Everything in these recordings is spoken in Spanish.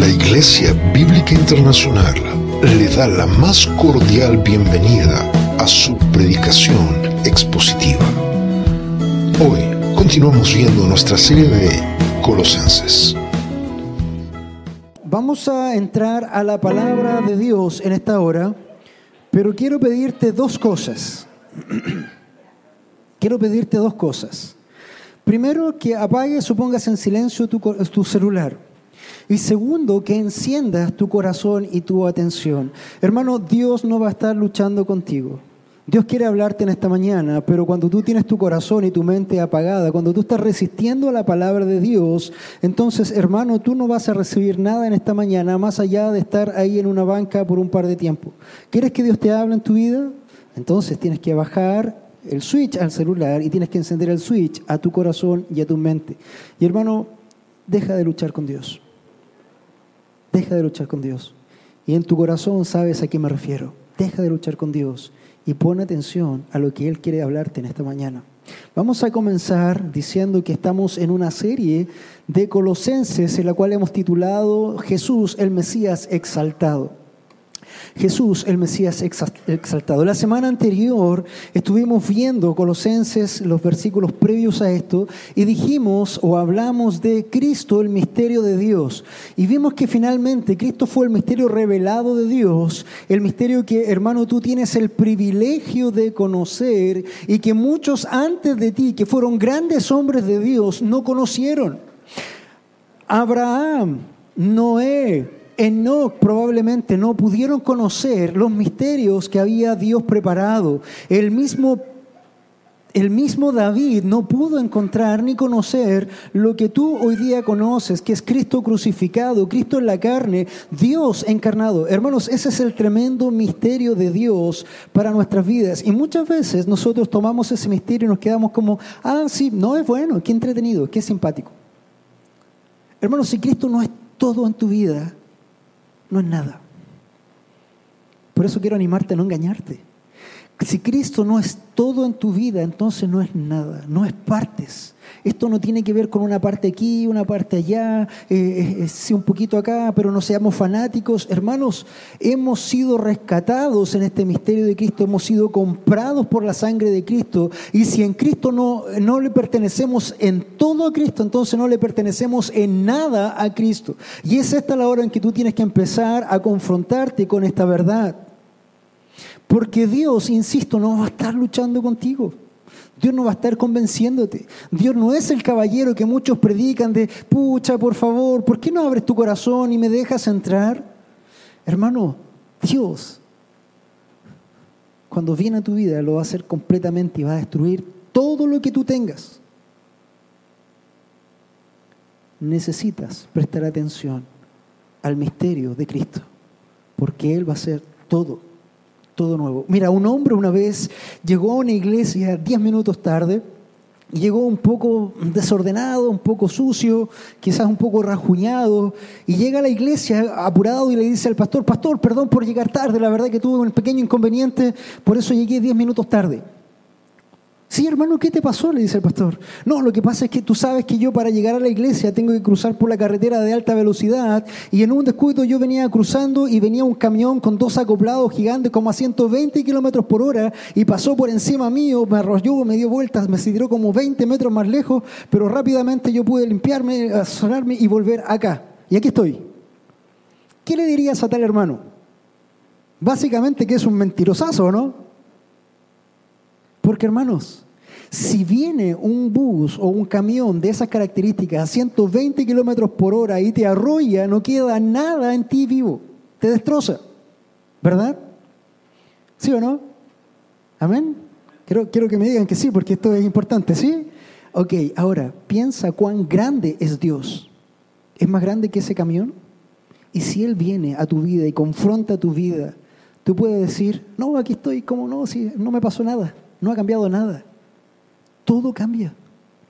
La Iglesia Bíblica Internacional le da la más cordial bienvenida a su predicación expositiva. Hoy continuamos viendo nuestra serie de Colosenses. Vamos a entrar a la palabra de Dios en esta hora, pero quiero pedirte dos cosas. quiero pedirte dos cosas. Primero, que apagues o pongas en silencio tu, tu celular. Y segundo, que enciendas tu corazón y tu atención. Hermano, Dios no va a estar luchando contigo. Dios quiere hablarte en esta mañana, pero cuando tú tienes tu corazón y tu mente apagada, cuando tú estás resistiendo a la palabra de Dios, entonces, hermano, tú no vas a recibir nada en esta mañana más allá de estar ahí en una banca por un par de tiempo. ¿Quieres que Dios te hable en tu vida? Entonces tienes que bajar el switch al celular y tienes que encender el switch a tu corazón y a tu mente. Y hermano, deja de luchar con Dios. Deja de luchar con Dios. Y en tu corazón sabes a qué me refiero. Deja de luchar con Dios y pon atención a lo que Él quiere hablarte en esta mañana. Vamos a comenzar diciendo que estamos en una serie de Colosenses en la cual hemos titulado Jesús el Mesías exaltado. Jesús, el Mesías exaltado. La semana anterior estuvimos viendo Colosenses, los versículos previos a esto, y dijimos o hablamos de Cristo, el misterio de Dios. Y vimos que finalmente Cristo fue el misterio revelado de Dios, el misterio que, hermano, tú tienes el privilegio de conocer y que muchos antes de ti, que fueron grandes hombres de Dios, no conocieron. Abraham, Noé, Enoch probablemente no pudieron conocer los misterios que había Dios preparado. El mismo el mismo David no pudo encontrar ni conocer lo que tú hoy día conoces, que es Cristo crucificado, Cristo en la carne, Dios encarnado. Hermanos, ese es el tremendo misterio de Dios para nuestras vidas. Y muchas veces nosotros tomamos ese misterio y nos quedamos como, ah, sí, no es bueno, qué entretenido, qué simpático. Hermanos, si Cristo no es todo en tu vida, no es nada. Por eso quiero animarte a no engañarte. Si Cristo no es todo en tu vida, entonces no es nada, no es partes. Esto no tiene que ver con una parte aquí, una parte allá, eh, eh, sí, un poquito acá, pero no seamos fanáticos. Hermanos, hemos sido rescatados en este misterio de Cristo, hemos sido comprados por la sangre de Cristo. Y si en Cristo no, no le pertenecemos en todo a Cristo, entonces no le pertenecemos en nada a Cristo. Y es esta la hora en que tú tienes que empezar a confrontarte con esta verdad. Porque Dios, insisto, no va a estar luchando contigo. Dios no va a estar convenciéndote. Dios no es el caballero que muchos predican de, pucha, por favor, ¿por qué no abres tu corazón y me dejas entrar? Hermano, Dios, cuando viene a tu vida, lo va a hacer completamente y va a destruir todo lo que tú tengas. Necesitas prestar atención al misterio de Cristo, porque Él va a hacer todo todo nuevo. Mira, un hombre una vez llegó a una iglesia diez minutos tarde, llegó un poco desordenado, un poco sucio, quizás un poco rajuñado, y llega a la iglesia apurado y le dice al pastor, pastor, perdón por llegar tarde, la verdad que tuve un pequeño inconveniente, por eso llegué diez minutos tarde. Sí, hermano, ¿qué te pasó? Le dice el pastor. No, lo que pasa es que tú sabes que yo para llegar a la iglesia tengo que cruzar por la carretera de alta velocidad y en un descuido yo venía cruzando y venía un camión con dos acoplados gigantes como a 120 kilómetros por hora y pasó por encima mío, me arrolló, me dio vueltas, me tiró como 20 metros más lejos, pero rápidamente yo pude limpiarme, sonarme y volver acá. Y aquí estoy. ¿Qué le dirías a tal hermano? Básicamente que es un mentirosazo, ¿no? Porque hermanos, si viene un bus o un camión de esas características a 120 kilómetros por hora y te arrolla, no queda nada en ti vivo, te destroza, ¿verdad? ¿Sí o no? ¿Amén? Quiero, quiero que me digan que sí, porque esto es importante, ¿sí? Ok, ahora, piensa cuán grande es Dios. ¿Es más grande que ese camión? Y si Él viene a tu vida y confronta tu vida, tú puedes decir, no, aquí estoy, ¿cómo no? Si no me pasó nada. No ha cambiado nada. Todo cambia.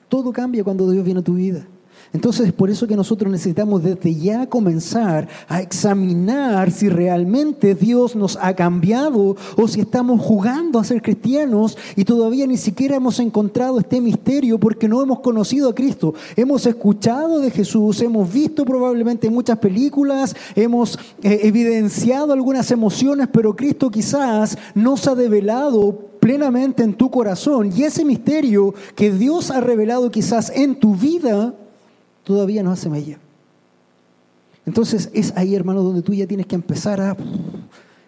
Todo cambia cuando Dios viene a tu vida. Entonces es por eso que nosotros necesitamos desde ya comenzar a examinar si realmente Dios nos ha cambiado o si estamos jugando a ser cristianos y todavía ni siquiera hemos encontrado este misterio porque no hemos conocido a Cristo. Hemos escuchado de Jesús, hemos visto probablemente muchas películas, hemos eh, evidenciado algunas emociones, pero Cristo quizás no se ha develado plenamente en tu corazón y ese misterio que Dios ha revelado quizás en tu vida todavía no hace mella. Entonces es ahí, hermano, donde tú ya tienes que empezar a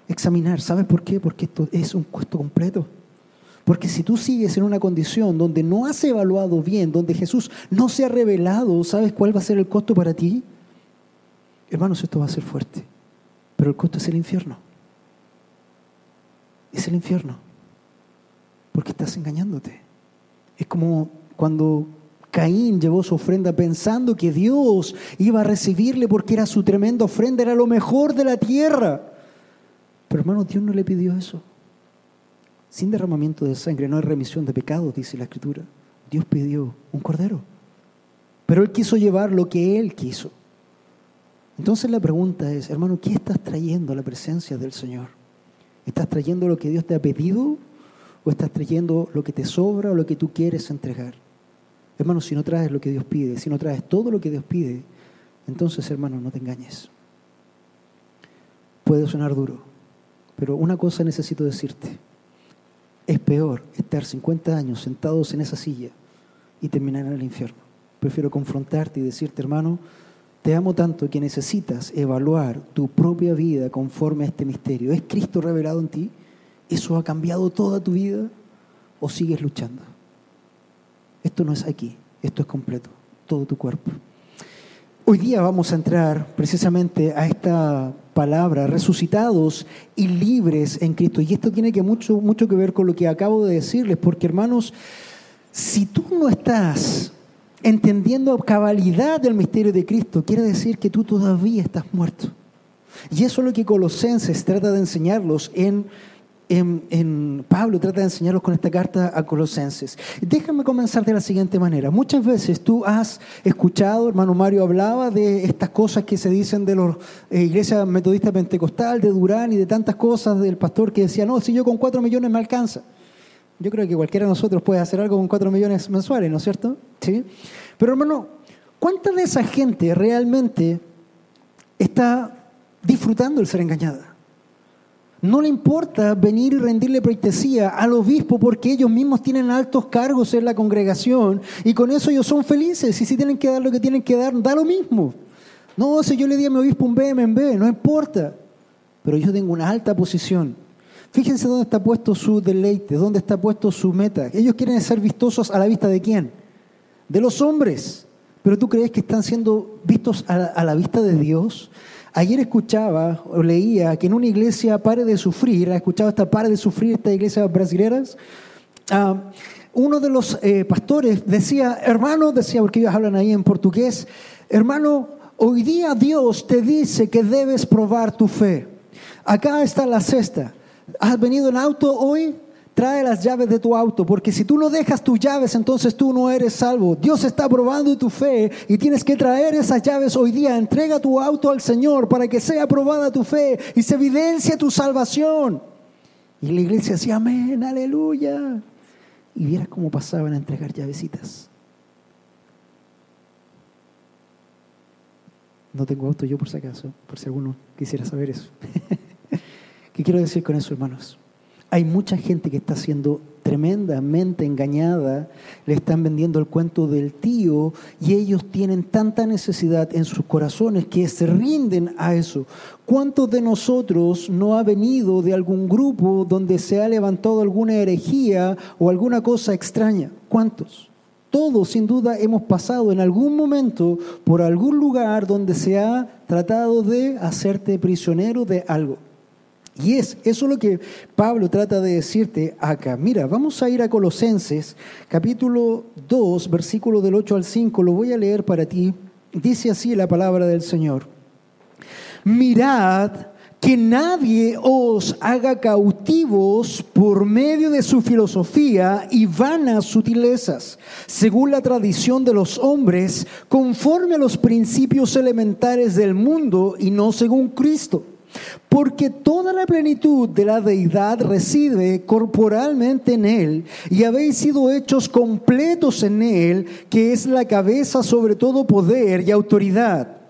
examinar. ¿Sabes por qué? Porque esto es un costo completo. Porque si tú sigues en una condición donde no has evaluado bien, donde Jesús no se ha revelado, ¿sabes cuál va a ser el costo para ti? Hermanos, esto va a ser fuerte. Pero el costo es el infierno. Es el infierno. Porque estás engañándote. Es como cuando Caín llevó su ofrenda pensando que Dios iba a recibirle porque era su tremenda ofrenda, era lo mejor de la tierra. Pero hermano, Dios no le pidió eso. Sin derramamiento de sangre no hay remisión de pecados, dice la Escritura. Dios pidió un cordero. Pero Él quiso llevar lo que Él quiso. Entonces la pregunta es, hermano, ¿qué estás trayendo a la presencia del Señor? ¿Estás trayendo lo que Dios te ha pedido o estás trayendo lo que te sobra o lo que tú quieres entregar? Hermano, si no traes lo que Dios pide, si no traes todo lo que Dios pide, entonces, hermano, no te engañes. Puede sonar duro, pero una cosa necesito decirte. Es peor estar 50 años sentados en esa silla y terminar en el infierno. Prefiero confrontarte y decirte, hermano, te amo tanto que necesitas evaluar tu propia vida conforme a este misterio. ¿Es Cristo revelado en ti? ¿Eso ha cambiado toda tu vida? ¿O sigues luchando? Esto no es aquí, esto es completo, todo tu cuerpo. Hoy día vamos a entrar precisamente a esta palabra, resucitados y libres en Cristo. Y esto tiene que mucho, mucho que ver con lo que acabo de decirles, porque hermanos, si tú no estás entendiendo cabalidad del misterio de Cristo, quiere decir que tú todavía estás muerto. Y eso es lo que Colosenses trata de enseñarlos en en, Pablo trata de enseñarlos con esta carta a Colosenses. Déjame comenzar de la siguiente manera. Muchas veces tú has escuchado, hermano Mario hablaba de estas cosas que se dicen de la eh, iglesia metodista pentecostal, de Durán y de tantas cosas del pastor que decía, no, si yo con cuatro millones me alcanza. Yo creo que cualquiera de nosotros puede hacer algo con cuatro millones mensuales, ¿no es cierto? ¿Sí? Pero hermano, ¿cuánta de esa gente realmente está disfrutando el ser engañada? No le importa venir y rendirle pleitesía al obispo porque ellos mismos tienen altos cargos en la congregación y con eso ellos son felices y si tienen que dar lo que tienen que dar, da lo mismo. No, si yo le di a mi obispo un BMB, no importa. Pero yo tengo una alta posición. Fíjense dónde está puesto su deleite, dónde está puesto su meta. Ellos quieren ser vistosos a la vista de quién? De los hombres. Pero tú crees que están siendo vistos a la, vista de Dios? Ayer escuchaba o leía que en una iglesia pare de sufrir, ¿ha escuchado esta pare de sufrir esta iglesia brasileñas? Ah, uno de los eh, pastores decía, hermano, decía, porque ellos hablan ahí en portugués, hermano, hoy día Dios te dice que debes probar tu fe. Acá está la cesta. ¿Has venido en auto hoy? Trae las llaves de tu auto, porque si tú no dejas tus llaves, entonces tú no eres salvo. Dios está probando tu fe y tienes que traer esas llaves hoy día. Entrega tu auto al Señor para que sea probada tu fe y se evidencie tu salvación. Y la iglesia decía, amén, aleluya. Y vieras cómo pasaban a entregar llavecitas. No tengo auto yo por si acaso, por si alguno quisiera saber eso. ¿Qué quiero decir con eso, hermanos? Hay mucha gente que está siendo tremendamente engañada, le están vendiendo el cuento del tío y ellos tienen tanta necesidad en sus corazones que se rinden a eso. ¿Cuántos de nosotros no ha venido de algún grupo donde se ha levantado alguna herejía o alguna cosa extraña? ¿Cuántos? Todos sin duda hemos pasado en algún momento por algún lugar donde se ha tratado de hacerte prisionero de algo. Y es eso lo que Pablo trata de decirte acá. Mira, vamos a ir a Colosenses, capítulo 2, versículo del 8 al 5, lo voy a leer para ti. Dice así la palabra del Señor. Mirad que nadie os haga cautivos por medio de su filosofía y vanas sutilezas, según la tradición de los hombres, conforme a los principios elementares del mundo y no según Cristo. Porque toda la plenitud de la deidad reside corporalmente en Él y habéis sido hechos completos en Él, que es la cabeza sobre todo poder y autoridad.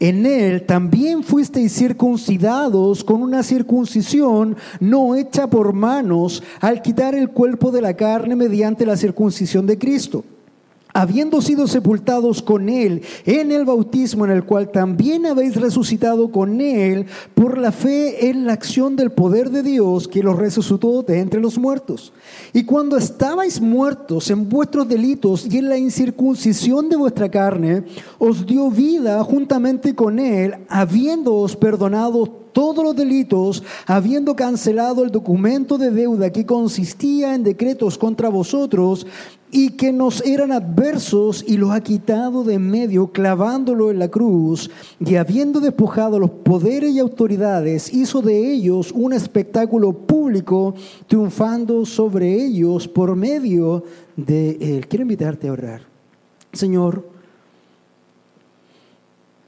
En él también fuisteis circuncidados con una circuncisión no hecha por manos al quitar el cuerpo de la carne mediante la circuncisión de Cristo habiendo sido sepultados con Él en el bautismo en el cual también habéis resucitado con Él por la fe en la acción del poder de Dios que los resucitó de entre los muertos. Y cuando estabais muertos en vuestros delitos y en la incircuncisión de vuestra carne, os dio vida juntamente con Él, habiéndoos perdonado todos los delitos, habiendo cancelado el documento de deuda que consistía en decretos contra vosotros y que nos eran adversos y los ha quitado de en medio clavándolo en la cruz y habiendo despojado los poderes y autoridades hizo de ellos un espectáculo público triunfando sobre ellos por medio de él. Quiero invitarte a orar. Señor,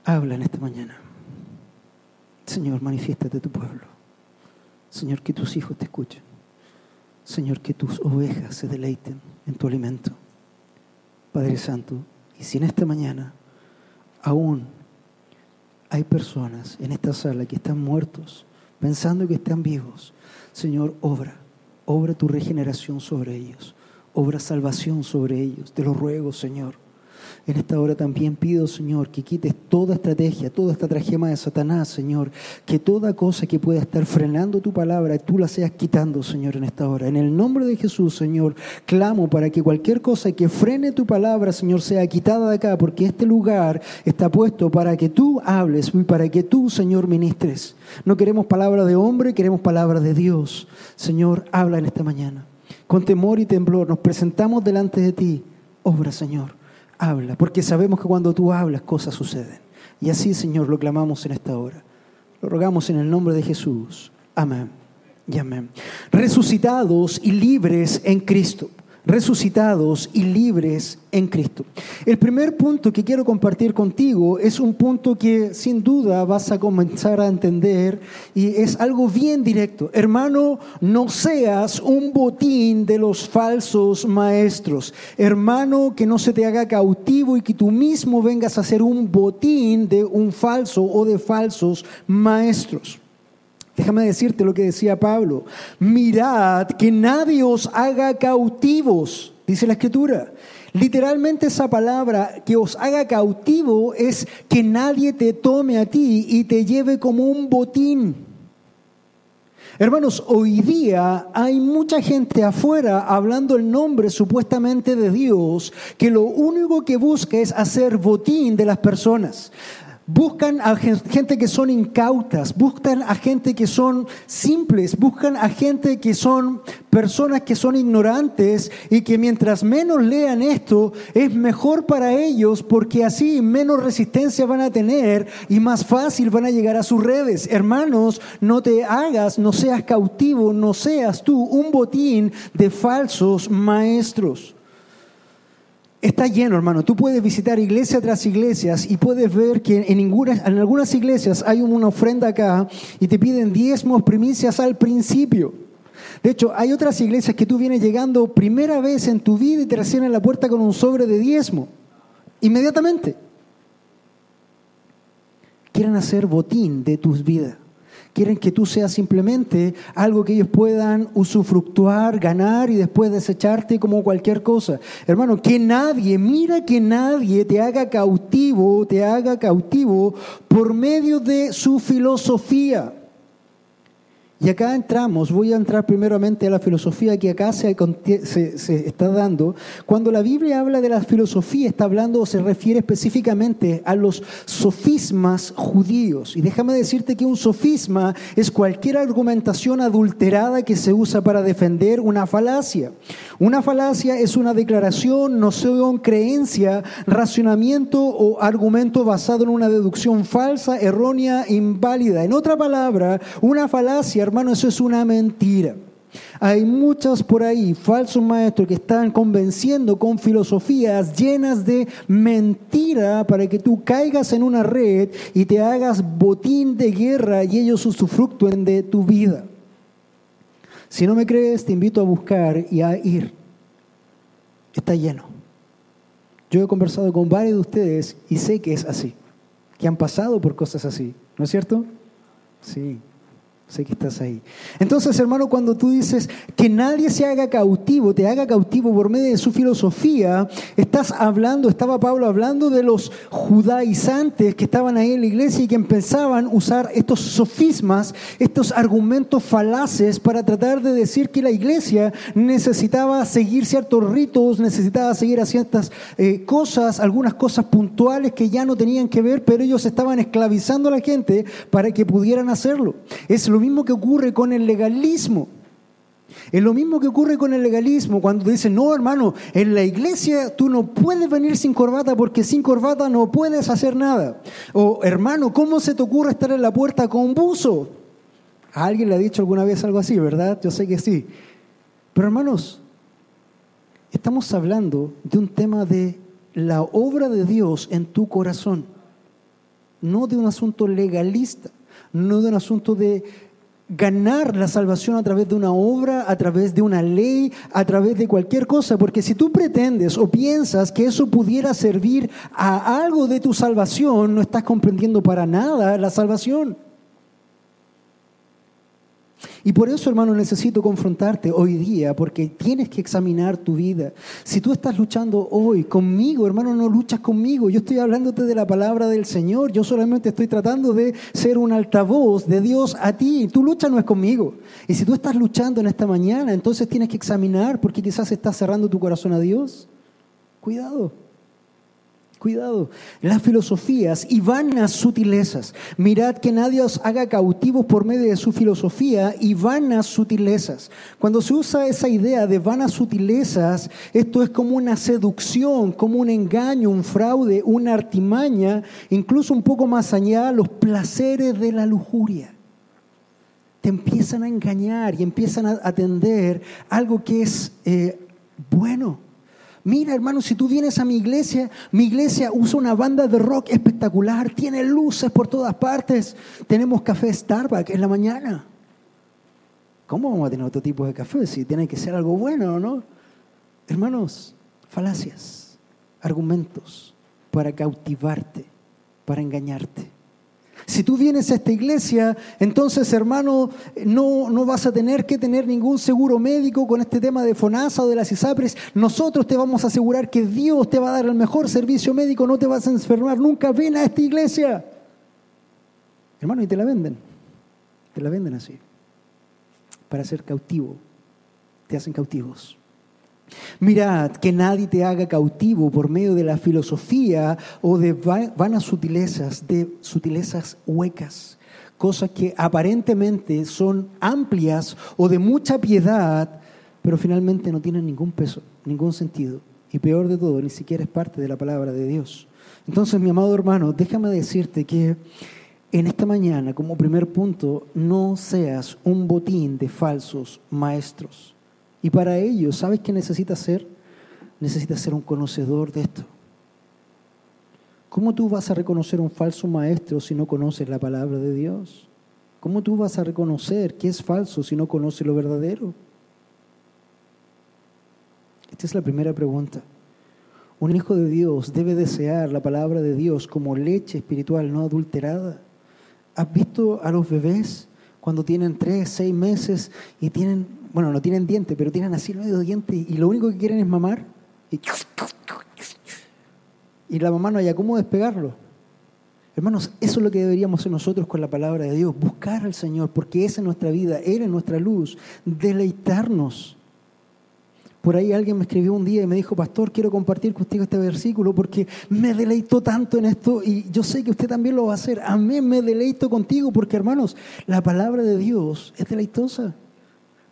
habla en esta mañana. Señor, manifiéstate tu pueblo. Señor, que tus hijos te escuchen. Señor, que tus ovejas se deleiten en tu alimento. Padre Santo, y si en esta mañana aún hay personas en esta sala que están muertos, pensando que están vivos, Señor, obra, obra tu regeneración sobre ellos, obra salvación sobre ellos. Te lo ruego, Señor. En esta hora también pido, Señor, que quites toda estrategia, toda esta trajema de Satanás, Señor. Que toda cosa que pueda estar frenando tu palabra, tú la seas quitando, Señor, en esta hora. En el nombre de Jesús, Señor, clamo para que cualquier cosa que frene tu palabra, Señor, sea quitada de acá, porque este lugar está puesto para que tú hables y para que tú, Señor, ministres. No queremos palabra de hombre, queremos palabra de Dios. Señor, habla en esta mañana. Con temor y temblor nos presentamos delante de ti. Obra, Señor habla, porque sabemos que cuando tú hablas cosas suceden. Y así, Señor, lo clamamos en esta hora. Lo rogamos en el nombre de Jesús. Amén y amén. Resucitados y libres en Cristo resucitados y libres en Cristo. El primer punto que quiero compartir contigo es un punto que sin duda vas a comenzar a entender y es algo bien directo. Hermano, no seas un botín de los falsos maestros. Hermano, que no se te haga cautivo y que tú mismo vengas a ser un botín de un falso o de falsos maestros. Déjame decirte lo que decía Pablo. Mirad que nadie os haga cautivos, dice la escritura. Literalmente esa palabra que os haga cautivo es que nadie te tome a ti y te lleve como un botín. Hermanos, hoy día hay mucha gente afuera hablando el nombre supuestamente de Dios que lo único que busca es hacer botín de las personas. Buscan a gente que son incautas, buscan a gente que son simples, buscan a gente que son personas que son ignorantes y que mientras menos lean esto es mejor para ellos porque así menos resistencia van a tener y más fácil van a llegar a sus redes. Hermanos, no te hagas, no seas cautivo, no seas tú un botín de falsos maestros. Está lleno, hermano. Tú puedes visitar iglesia tras iglesias y puedes ver que en, algunas iglesias hay una ofrenda acá y te piden diezmos, primicias al principio. De hecho, hay otras iglesias que tú vienes llegando primera vez en tu vida y te reciben en la puerta con un sobre de diezmo. Inmediatamente. Quieren hacer botín de tus vidas. Quieren que tú seas simplemente algo que ellos puedan usufructuar, ganar y después desecharte como cualquier cosa. Hermano, que nadie, mira que nadie te haga cautivo, te haga cautivo por medio de su filosofía. Y acá entramos, voy a entrar primeramente a la filosofía que acá se, está dando. Cuando la Biblia habla de la filosofía, está hablando o se refiere específicamente a los sofismas judíos. Y déjame decirte que un sofisma es cualquier argumentación adulterada que se usa para defender una falacia. Una falacia es una declaración, noción, creencia, racionamiento o argumento basado en una deducción falsa, errónea, inválida. En otra palabra, una falacia hermano, eso es una mentira. Hay muchos por ahí, falsos maestros, que están convenciendo con filosofías llenas de mentira para que tú caigas en una red y te hagas botín de guerra y ellos usufructuen de tu vida. Si no me crees, te invito a buscar y a ir. Está lleno. Yo he conversado con varios de ustedes y sé que es así, que han pasado por cosas así, ¿no es cierto? Sí. Sé que estás ahí. Entonces, hermano, cuando tú dices que nadie se haga cautivo, te haga cautivo por medio de su filosofía, estás hablando, estaba Pablo hablando de los judaizantes que estaban ahí en la iglesia y que empezaban a usar estos sofismas, estos argumentos falaces para tratar de decir que la iglesia necesitaba seguir ciertos ritos, necesitaba seguir a ciertas eh, cosas, algunas cosas puntuales que ya no tenían que ver, pero ellos estaban esclavizando a la gente para que pudieran hacerlo. Es lo mismo que ocurre con el legalismo. Es lo mismo que ocurre con el legalismo cuando dicen, no hermano, en la iglesia tú no puedes venir sin corbata porque sin corbata no puedes hacer nada. O hermano, ¿cómo se te ocurre estar en la puerta con buzo? ¿A alguien le ha dicho alguna vez algo así, verdad? Yo sé que sí. Pero hermanos, estamos hablando de un tema de la obra de Dios en tu corazón, no de un asunto legalista, no de un asunto de ganar la salvación a través de una obra, a través de una ley, a través de cualquier cosa, porque si tú pretendes o piensas que eso pudiera servir a algo de tu salvación, no estás comprendiendo para nada la salvación. Y por eso, hermano, necesito confrontarte hoy día, porque tienes que examinar tu vida. Si tú estás luchando hoy conmigo, hermano, no luchas conmigo. Yo estoy hablándote de la palabra del Señor. Yo solamente estoy tratando de ser un altavoz de Dios a ti. Tu lucha no es conmigo. Y si tú estás luchando en esta mañana, entonces tienes que examinar porque quizás estás cerrando tu corazón a Dios. Cuidado. Cuidado, las filosofías y vanas sutilezas. Mirad que nadie os haga cautivos por medio de su filosofía y vanas sutilezas. Cuando se usa esa idea de vanas sutilezas, esto es como una seducción, como un engaño, un fraude, una artimaña, incluso un poco más allá, los placeres de la lujuria. Te empiezan a engañar y empiezan a atender algo que es eh, bueno Mira, hermano, si tú vienes a mi iglesia, mi iglesia usa una banda de rock espectacular, tiene luces por todas partes, tenemos café Starbucks en la mañana. ¿Cómo vamos a tener otro tipo de café si tiene que ser algo bueno, no? Hermanos, falacias, argumentos para cautivarte, para engañarte. Si tú vienes a esta iglesia, entonces hermano, no, no vas a tener que tener ningún seguro médico con este tema de FONASA o de las ISAPRES. Nosotros te vamos a asegurar que Dios te va a dar el mejor servicio médico, no te vas a enfermar nunca. Ven a esta iglesia. Hermano, y te la venden. Te la venden así. Para ser cautivo. Te hacen cautivos. Mirad que nadie te haga cautivo por medio de la filosofía o de vanas sutilezas, de sutilezas huecas, cosas que aparentemente son amplias o de mucha piedad, pero finalmente no tienen ningún peso, ningún sentido. Y peor de todo, ni siquiera es parte de la palabra de Dios. Entonces, mi amado hermano, déjame decirte que en esta mañana, como primer punto, no seas un botín de falsos maestros. Y para ello, ¿sabes qué necesitas ser? Necesitas ser un conocedor de esto. ¿Cómo tú vas a reconocer un falso maestro si no conoces la palabra de Dios? ¿Cómo tú vas a reconocer que es falso si no conoces lo verdadero? Esta es la primera pregunta. Un hijo de Dios debe desear la palabra de Dios como leche espiritual no adulterada. ¿Has visto a los bebés cuando tienen tres, seis meses y tienen bueno, no tienen dientes, pero tienen así medio diente y lo único que quieren es mamar. Y, y la mamá no haya cómo despegarlo. Hermanos, eso es lo que deberíamos hacer nosotros con la palabra de Dios, buscar al Señor, porque esa es nuestra vida, Él es nuestra luz, deleitarnos. Por ahí alguien me escribió un día y me dijo, pastor, quiero compartir contigo este versículo porque me deleitó tanto en esto y yo sé que usted también lo va a hacer. Amén, me deleito contigo porque hermanos, la palabra de Dios es deleitosa.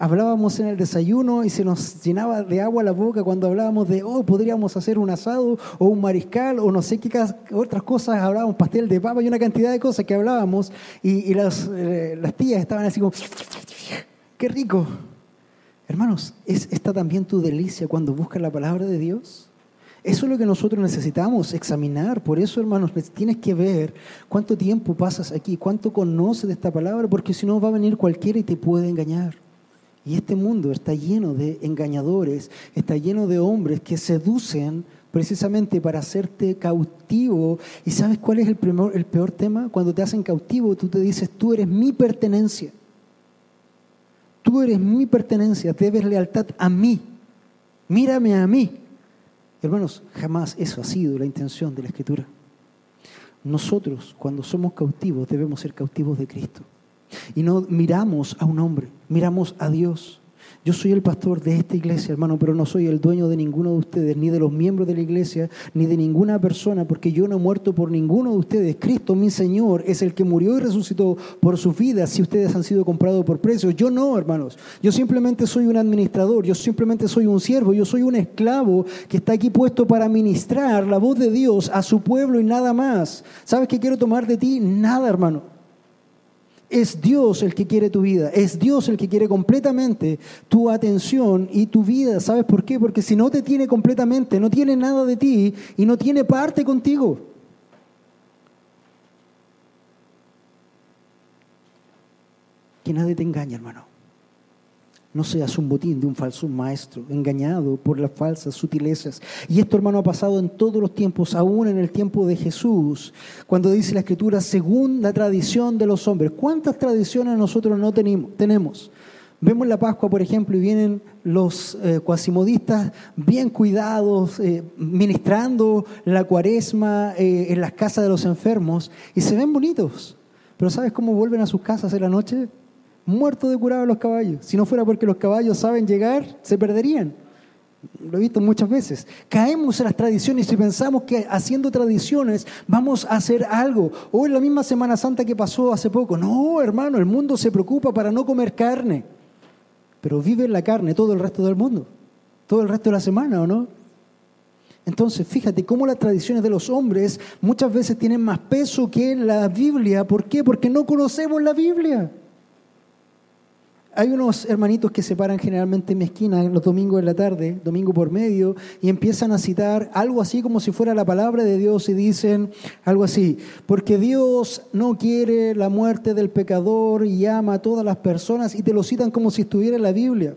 Hablábamos en el desayuno y se nos llenaba de agua la boca cuando hablábamos de, oh, podríamos hacer un asado o un mariscal o no sé qué otras cosas, hablábamos pastel de papa y una cantidad de cosas que hablábamos y, las, eh, las tías estaban así como, qué rico. Hermanos, ¿es esta también tu delicia cuando buscas la palabra de Dios? Eso es lo que nosotros necesitamos examinar. Por eso, hermanos, tienes que ver cuánto tiempo pasas aquí, cuánto conoces de esta palabra, porque si no va a venir cualquiera y te puede engañar. Y este mundo está lleno de engañadores, está lleno de hombres que seducen precisamente para hacerte cautivo. ¿Y sabes cuál es el, el peor tema? Cuando te hacen cautivo, tú te dices, tú eres mi pertenencia. Tú eres mi pertenencia, debes lealtad a mí. Mírame a mí. Hermanos, jamás eso ha sido la intención de la Escritura. Nosotros, cuando somos cautivos, debemos ser cautivos de Cristo. Y no miramos a un hombre, miramos a Dios. Yo soy el pastor de esta iglesia, hermano, pero no soy el dueño de ninguno de ustedes, ni de los miembros de la iglesia, ni de ninguna persona, porque yo no he muerto por ninguno de ustedes. Cristo, mi Señor, es el que murió y resucitó por sus vidas si ustedes han sido comprados por precios. Yo no, hermanos. Yo simplemente soy un administrador, yo simplemente soy un siervo, yo soy un esclavo que está aquí puesto para ministrar la voz de Dios a su pueblo y nada más. ¿Sabes qué quiero tomar de ti? Nada, hermano. Es Dios el que quiere tu vida, es Dios el que quiere completamente tu atención y tu vida. ¿Sabes por qué? Porque si no te tiene completamente, no tiene nada de ti y no tiene parte contigo. Que nadie te engañe, hermano. No seas un botín de un falso maestro, engañado por las falsas sutilezas. Y esto, hermano, ha pasado en todos los tiempos, aún en el tiempo de Jesús, cuando dice la Escritura, según la tradición de los hombres. ¿Cuántas tradiciones nosotros no tenemos? Vemos la Pascua, por ejemplo, y vienen los eh, cuasimodistas bien cuidados, eh, ministrando la cuaresma eh, en las casas de los enfermos, y se ven bonitos. Pero ¿sabes cómo vuelven a sus casas en la noche? Muertos de curado los caballos. Si no fuera porque los caballos saben llegar, se perderían. Lo he visto muchas veces. Caemos en las tradiciones y pensamos que haciendo tradiciones vamos a hacer algo. O en la misma Semana Santa que pasó hace poco. No, hermano, el mundo se preocupa para no comer carne. Pero vive la carne todo el resto del mundo. Todo el resto de la semana, ¿o no? Entonces, fíjate cómo las tradiciones de los hombres muchas veces tienen más peso que la Biblia. ¿Por qué? Porque no conocemos la Biblia. Hay unos hermanitos que se paran generalmente en mi esquina los domingos en la tarde, domingo por medio, y empiezan a citar algo así como si fuera la palabra de Dios y dicen algo así, porque Dios no quiere la muerte del pecador y ama a todas las personas y te lo citan como si estuviera en la Biblia.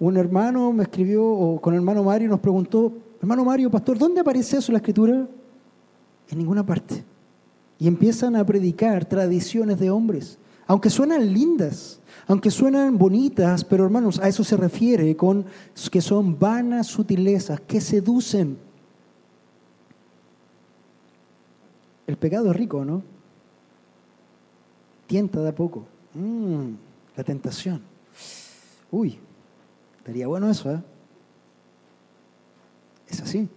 Un hermano me escribió, o con el hermano Mario nos preguntó, hermano Mario, pastor, ¿dónde aparece eso en la escritura? En ninguna parte. Y empiezan a predicar tradiciones de hombres, aunque suenan lindas aunque suenan bonitas, pero hermanos, a eso se refiere con que son vanas sutilezas, que seducen. El pecado es rico, ¿no? Tienta de poco. Mm, la tentación. Uy, estaría bueno eso, ¿eh? Es así.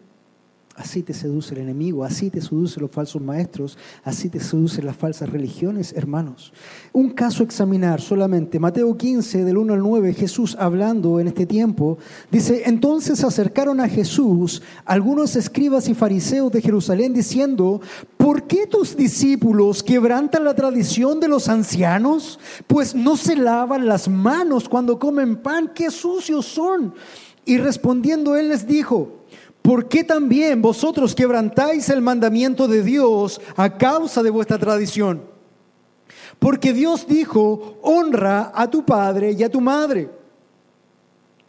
Así te seduce el enemigo, así te seducen los falsos maestros, así te seducen las falsas religiones, hermanos. Un caso examinar solamente, Mateo 15, del 1 al 9, Jesús hablando en este tiempo, dice, entonces acercaron a Jesús algunos escribas y fariseos de Jerusalén diciendo, ¿por qué tus discípulos quebrantan la tradición de los ancianos? Pues no se lavan las manos cuando comen pan, qué sucios son. Y respondiendo él les dijo, ¿Por qué también vosotros quebrantáis el mandamiento de Dios a causa de vuestra tradición? Porque Dios dijo, honra a tu padre y a tu madre.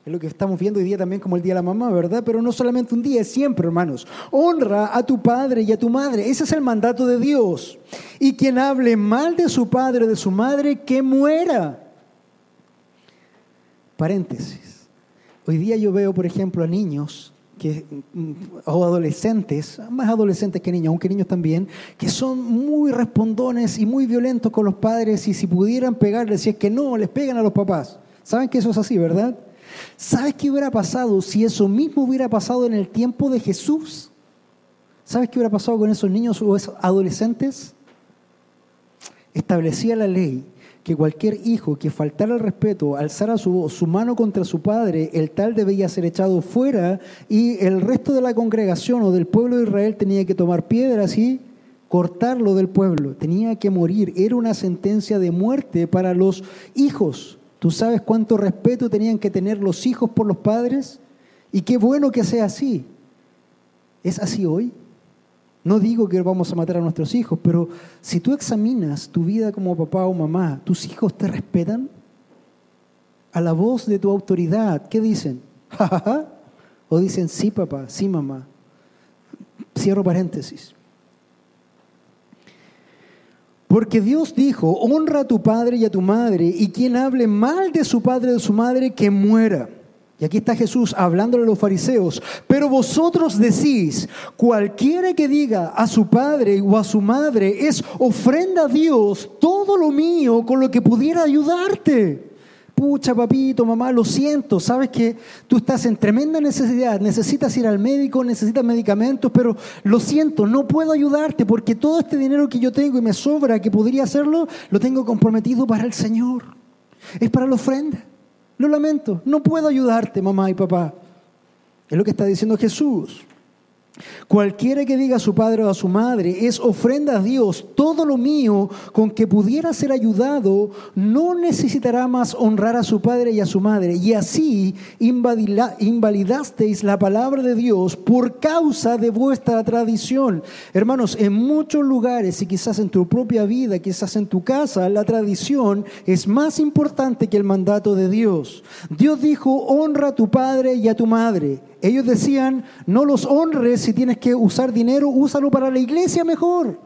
Es lo que estamos viendo hoy día también como el Día de la Mamá, ¿verdad? Pero no solamente un día, es siempre, hermanos. Honra a tu padre y a tu madre. Ese es el mandato de Dios. Y quien hable mal de su padre o de su madre, que muera. Paréntesis. Hoy día yo veo, por ejemplo, a niños que, mm, o adolescentes, más adolescentes que niños, aunque niños también, que son muy respondones y muy violentos con los padres y si pudieran pegarles, si es que no, les pegan a los papás. ¿Saben que eso es así, verdad? ¿Sabes qué hubiera pasado si eso mismo hubiera pasado en el tiempo de Jesús? ¿Sabes qué hubiera pasado con esos niños o esos adolescentes? Establecía la ley que cualquier hijo que faltara el respeto, alzara su, su mano contra su padre, el tal debía ser echado fuera y el resto de la congregación o del pueblo de Israel tenía que tomar piedras y cortarlo del pueblo, tenía que morir. Era una sentencia de muerte para los hijos. ¿Tú sabes cuánto respeto tenían que tener los hijos por los padres? Y qué bueno que sea así. ¿Es así hoy? No digo que vamos a matar a nuestros hijos, pero si tú examinas tu vida como papá o mamá, ¿tus hijos te respetan? A la voz de tu autoridad, ¿qué dicen? ¿Ja, O dicen, sí papá, sí mamá. Cierro paréntesis. Porque Dios dijo, honra a tu padre y a tu madre, y quien hable mal de su padre o de su madre, que muera. Y aquí está Jesús hablándole a los fariseos. Pero vosotros decís, cualquiera que diga a su padre o a su madre es ofrenda a Dios todo lo mío con lo que pudiera ayudarte. Pucha, papito, mamá, lo siento, sabes que tú estás en tremenda necesidad, necesitas ir al médico, necesitas medicamentos, pero lo siento, no puedo ayudarte porque todo este dinero que yo tengo y me sobra que podría hacerlo, lo tengo comprometido para el Señor. Es para la ofrenda. Lo lamento, no puedo ayudarte, mamá y papá. Es lo que está diciendo Jesús. Cualquiera que diga a su padre o a su madre es ofrenda a Dios, todo lo mío con que pudiera ser ayudado, no necesitará más honrar a su padre y a su madre. Y así invalidasteis la palabra de Dios por causa de vuestra tradición. Hermanos, en muchos lugares y quizás en tu propia vida, quizás en tu casa, la tradición es más importante que el mandato de Dios. Dios dijo, honra a tu padre y a tu madre. Ellos decían, no los honres si tienes que usar dinero, úsalo para la iglesia mejor.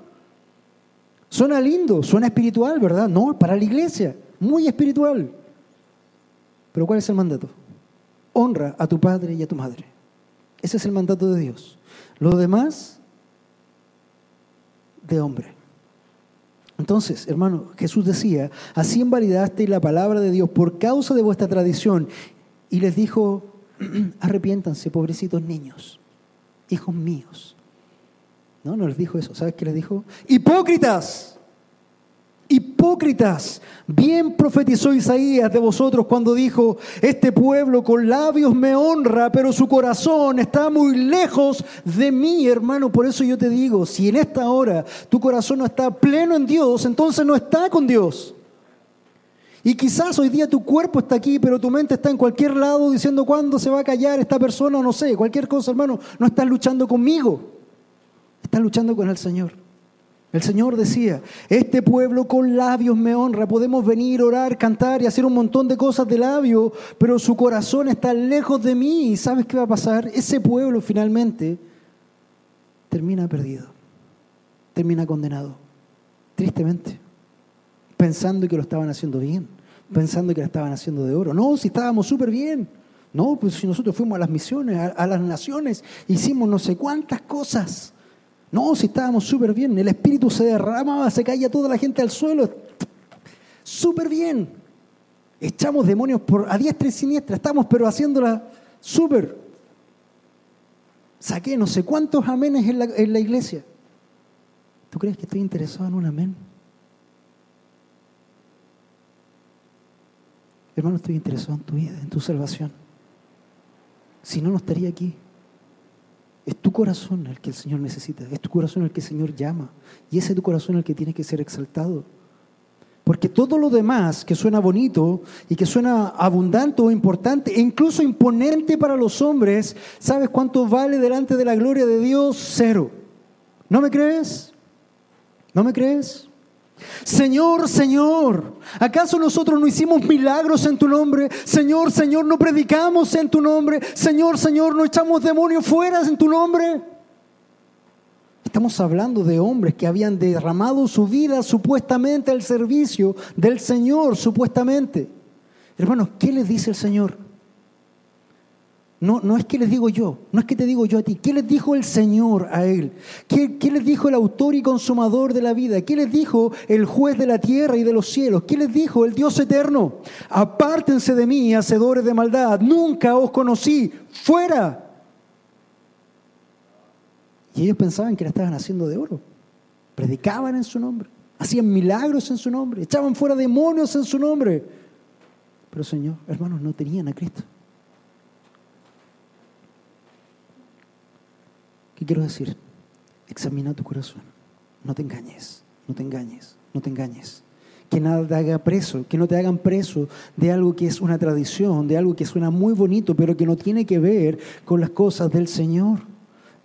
Suena lindo, suena espiritual, ¿verdad? No, para la iglesia, muy espiritual. Pero ¿cuál es el mandato? Honra a tu padre y a tu madre. Ese es el mandato de Dios. Lo demás, de hombre. Entonces, hermano, Jesús decía, así invalidaste la palabra de Dios por causa de vuestra tradición. Y les dijo, arrepiéntanse, pobrecitos niños, hijos míos. No, no les dijo eso. ¿Sabes qué les dijo? Hipócritas. Hipócritas, bien profetizó Isaías de vosotros cuando dijo, este pueblo con labios me honra, pero su corazón está muy lejos de mí, hermano. Por eso yo te digo, si en esta hora tu corazón no está pleno en Dios, entonces no está con Dios. Y quizás hoy día tu cuerpo está aquí, pero tu mente está en cualquier lado diciendo cuándo se va a callar esta persona, no sé, cualquier cosa, hermano. No estás luchando conmigo, estás luchando con el Señor. El Señor decía, este pueblo con labios me honra, podemos venir, orar, cantar y hacer un montón de cosas de labio, pero su corazón está lejos de mí. ¿Y sabes qué va a pasar? Ese pueblo finalmente termina perdido, termina condenado, tristemente, pensando que lo estaban haciendo bien pensando que la estaban haciendo de oro. No, si estábamos súper bien. No, pues si nosotros fuimos a las misiones, a, las naciones, hicimos no sé cuántas cosas. No, si estábamos súper bien. El espíritu se derramaba, se caía toda la gente al suelo. Súper bien. Echamos demonios por a diestra y siniestra. Estamos pero haciéndola súper. Saqué no sé cuántos amenes en la, en la iglesia. ¿Tú crees que estoy interesado en un amén? Hermano, estoy interesado en tu vida, en tu salvación. Si no, no estaría aquí. Es tu corazón el que el Señor necesita, es tu corazón el que el Señor llama, y ese es tu corazón el que tiene que ser exaltado. Porque todo lo demás que suena bonito y que suena abundante o importante, e incluso imponente para los hombres, ¿sabes cuánto vale delante de la gloria de Dios? Cero. ¿No me crees? ¿No me crees? Señor, Señor, ¿acaso nosotros no hicimos milagros en tu nombre? Señor, Señor, no predicamos en tu nombre. Señor, Señor, no echamos demonios fuera en tu nombre. Estamos hablando de hombres que habían derramado su vida supuestamente al servicio del Señor, supuestamente. Hermanos, ¿qué les dice el Señor? No, no es que les digo yo, no es que te digo yo a ti. ¿Qué les dijo el Señor a él? ¿Qué, ¿Qué les dijo el autor y consumador de la vida? ¿Qué les dijo el juez de la tierra y de los cielos? ¿Qué les dijo el Dios eterno? Apártense de mí, hacedores de maldad. Nunca os conocí. Fuera. Y ellos pensaban que la estaban haciendo de oro. Predicaban en su nombre. Hacían milagros en su nombre. Echaban fuera demonios en su nombre. Pero Señor, hermanos, no tenían a Cristo. ¿Qué quiero decir? Examina tu corazón. No te engañes, no te engañes, no te engañes. Que nada te haga preso, que no te hagan preso de algo que es una tradición, de algo que suena muy bonito, pero que no tiene que ver con las cosas del Señor.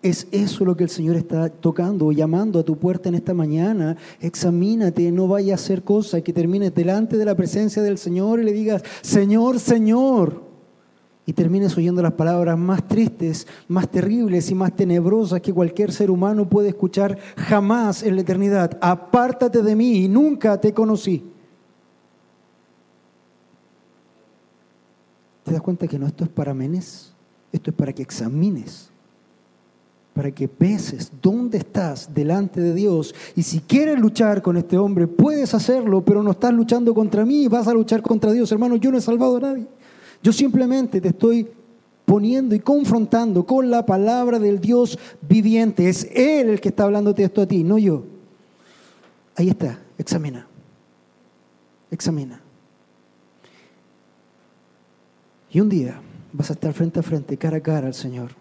Es eso lo que el Señor está tocando o llamando a tu puerta en esta mañana. Examínate, no vaya a hacer cosas que termines delante de la presencia del Señor y le digas, Señor, Señor y termines oyendo las palabras más tristes, más terribles y más tenebrosas que cualquier ser humano puede escuchar jamás en la eternidad. Apártate de mí y nunca te conocí. ¿Te das cuenta que no esto es para menes? Esto es para que examines, para que peses dónde estás delante de Dios. Y si quieres luchar con este hombre, puedes hacerlo, pero no estás luchando contra mí, vas a luchar contra Dios. Hermano, yo no he salvado a nadie. Yo simplemente te estoy poniendo y confrontando con la palabra del Dios viviente. Es Él el que está hablándote esto a ti, no yo. Ahí está, examina. Examina. Y un día vas a estar frente a frente, cara a cara al Señor.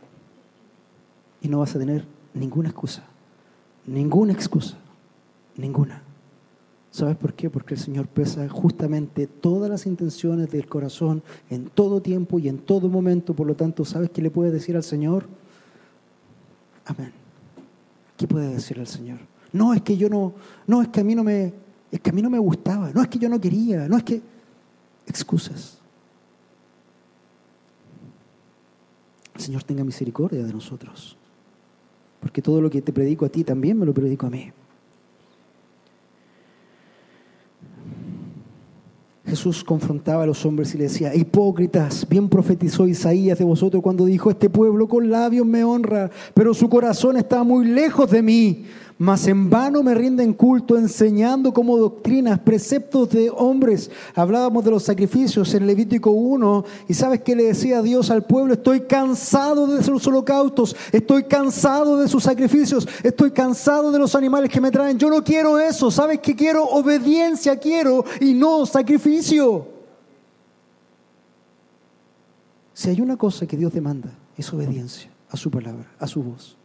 Y no vas a tener ninguna excusa. Ninguna excusa. Ninguna. ¿Sabes por qué? Porque el Señor pesa justamente todas las intenciones del corazón en todo tiempo y en todo momento. Por lo tanto, ¿sabes qué le puede decir al Señor? Amén. ¿Qué puede decir al Señor? No, es que yo no, no, es que a mí no me, es que a mí no me gustaba, no es que yo no quería, no es que excusas. Señor tenga misericordia de nosotros. Porque todo lo que te predico a ti también me lo predico a mí. Jesús confrontaba a los hombres y le decía, hipócritas, bien profetizó Isaías de vosotros cuando dijo, este pueblo con labios me honra, pero su corazón está muy lejos de mí mas en vano me rinden culto enseñando como doctrinas, preceptos de hombres. Hablábamos de los sacrificios en Levítico 1 y sabes que le decía Dios al pueblo, estoy cansado de sus holocaustos, estoy cansado de sus sacrificios, estoy cansado de los animales que me traen. Yo no quiero eso, sabes que quiero obediencia, quiero y no sacrificio. Si hay una cosa que Dios demanda, es obediencia a su palabra, a su voz.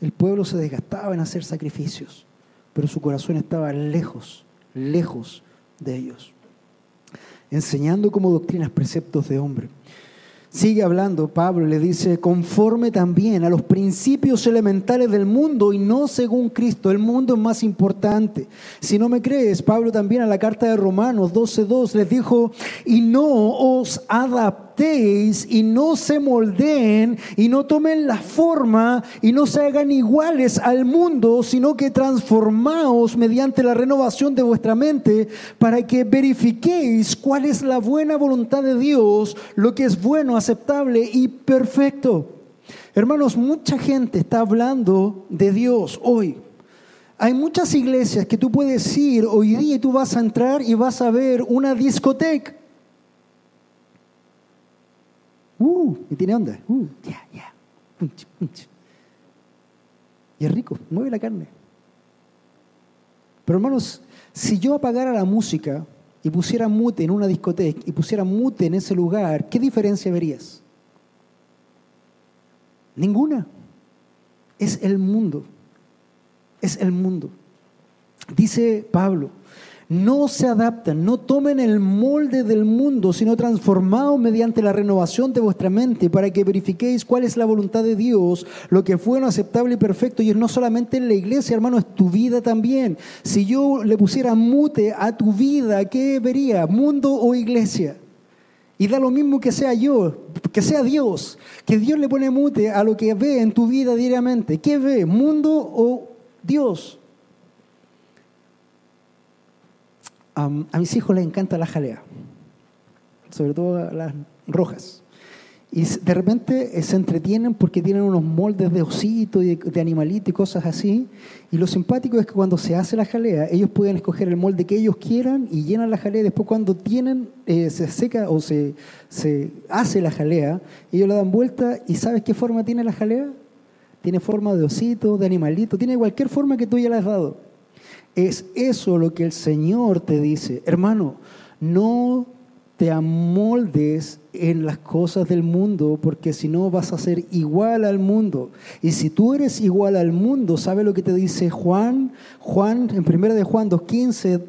El pueblo se desgastaba en hacer sacrificios, pero su corazón estaba lejos, lejos de ellos, enseñando como doctrinas preceptos de hombre. Sigue hablando Pablo le dice, conforme también a los principios elementales del mundo y no según Cristo. El mundo es más importante. Si no me crees, Pablo también a la carta de Romanos 12.2 les dijo, y no os adaptéis y no se moldeen y no tomen la forma y no se hagan iguales al mundo, sino que transformaos mediante la renovación de vuestra mente para que verifiquéis cuál es la buena voluntad de Dios, lo que es bueno, aceptable y perfecto. Hermanos, mucha gente está hablando de Dios hoy. Hay muchas iglesias que tú puedes ir hoy día y tú vas a entrar y vas a ver una discoteca. Uh, y tiene onda. Uh, ya, ya. Y es rico, mueve la carne. Pero hermanos, si yo apagara la música y pusiera mute en una discoteca y pusiera mute en ese lugar, ¿qué diferencia verías? Ninguna. Es el mundo. Es el mundo. Dice Pablo, no se adaptan, no tomen el molde del mundo, sino transformados mediante la renovación de vuestra mente para que verifiquéis cuál es la voluntad de Dios, lo que fue bueno, aceptable y perfecto. Y es no solamente en la iglesia, hermano, es tu vida también. Si yo le pusiera mute a tu vida, ¿qué vería? ¿Mundo o iglesia? Y da lo mismo que sea yo, que sea Dios, que Dios le pone mute a lo que ve en tu vida diariamente. ¿Qué ve? ¿Mundo o Dios? A mis hijos les encanta la jalea, sobre todo las rojas. Y de repente eh, se entretienen porque tienen unos moldes de osito y de, animalito y cosas así. Y lo simpático es que cuando se hace la jalea, ellos pueden escoger el molde que ellos quieran y llenan la jalea. Después cuando tienen, eh, se seca o se, se hace la jalea, ellos la dan vuelta y ¿sabes qué forma tiene la jalea? Tiene forma de osito, de animalito, tiene cualquier forma que tú ya le has dado. Es eso lo que el Señor te dice. Hermano, no te amoldes en las cosas del mundo, porque si no vas a ser igual al mundo. Y si tú eres igual al mundo, ¿sabe lo que te dice Juan? Juan, en primera de Juan 2.15,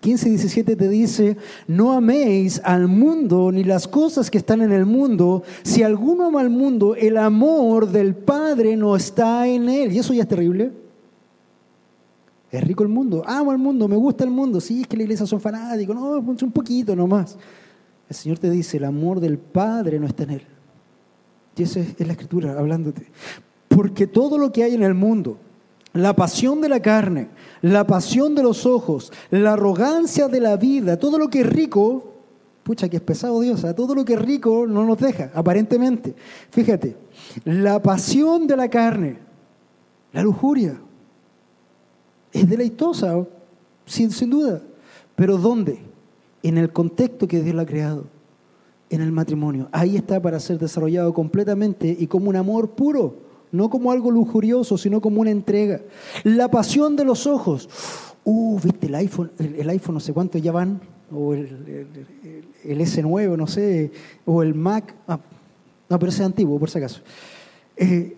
15, 17 te dice, no améis al mundo ni las cosas que están en el mundo. Si alguno ama al mundo, el amor del Padre no está en él. Y eso ya es terrible. Es rico el mundo, amo el mundo, me gusta el mundo. Sí, es que la iglesia son fanáticos, no, un poquito nomás. El Señor te dice, el amor del Padre no está en Él. Y eso es, la escritura hablándote. Porque todo lo que hay en el mundo, la pasión de la carne, la pasión de los ojos, la arrogancia de la vida, todo lo que es rico, pucha que es pesado Dios, todo lo que es rico no nos deja, aparentemente. Fíjate, la pasión de la carne, la lujuria, es deleitosa, sin, duda. Pero ¿dónde? En el contexto que Dios la ha creado, en el matrimonio. Ahí está para ser desarrollado completamente y como un amor puro, no como algo lujurioso, sino como una entrega. La pasión de los ojos. Uh, viste el iPhone, el, iPhone no sé cuánto ya van, o el, el, S9, no sé, o el Mac. Ah, no, pero ese es antiguo, por si acaso. Eh,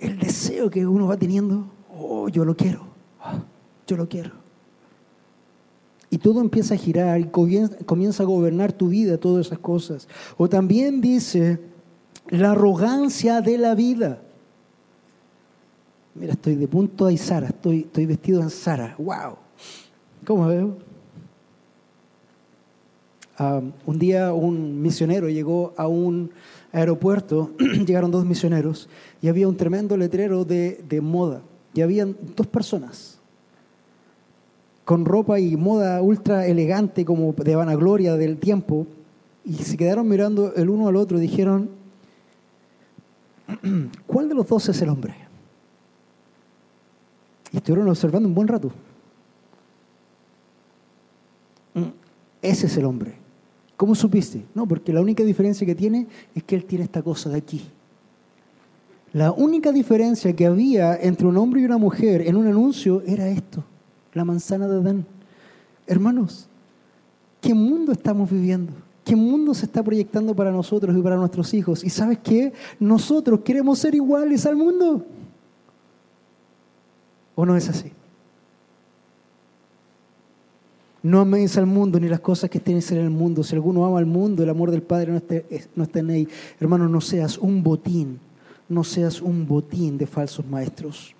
el deseo que uno va teniendo, oh, yo lo quiero. Yo lo quiero. Y todo empieza a girar y comienza a gobernar tu vida, todas esas cosas. O también dice la arrogancia de la vida. Mira, estoy de punto a Sara, estoy, estoy vestido en Sara. ¡Wow! ¿Cómo veo? un día un misionero llegó a un aeropuerto, llegaron dos misioneros, y había un tremendo letrero de, de moda. Y habían dos personas con ropa y moda ultra elegante como de vanagloria del tiempo y se quedaron mirando el uno al otro y dijeron, ¿cuál de los dos es el hombre? Y estuvieron observando un buen rato. Mm, ese es el hombre. ¿Cómo supiste? No, porque la única diferencia que tiene es que él tiene esta cosa de aquí. La única diferencia que había entre un hombre y una mujer en un anuncio era esto la manzana de Adán. Hermanos, ¿qué mundo estamos viviendo? ¿Qué mundo se está proyectando para nosotros y para nuestros hijos? Y sabes qué? Nosotros queremos ser iguales al mundo. ¿O no es así? No améis al mundo ni las cosas que estén en el mundo. Si alguno ama al mundo, el amor del Padre no está, no está en él. Hermano, no seas un botín, no seas un botín de falsos maestros.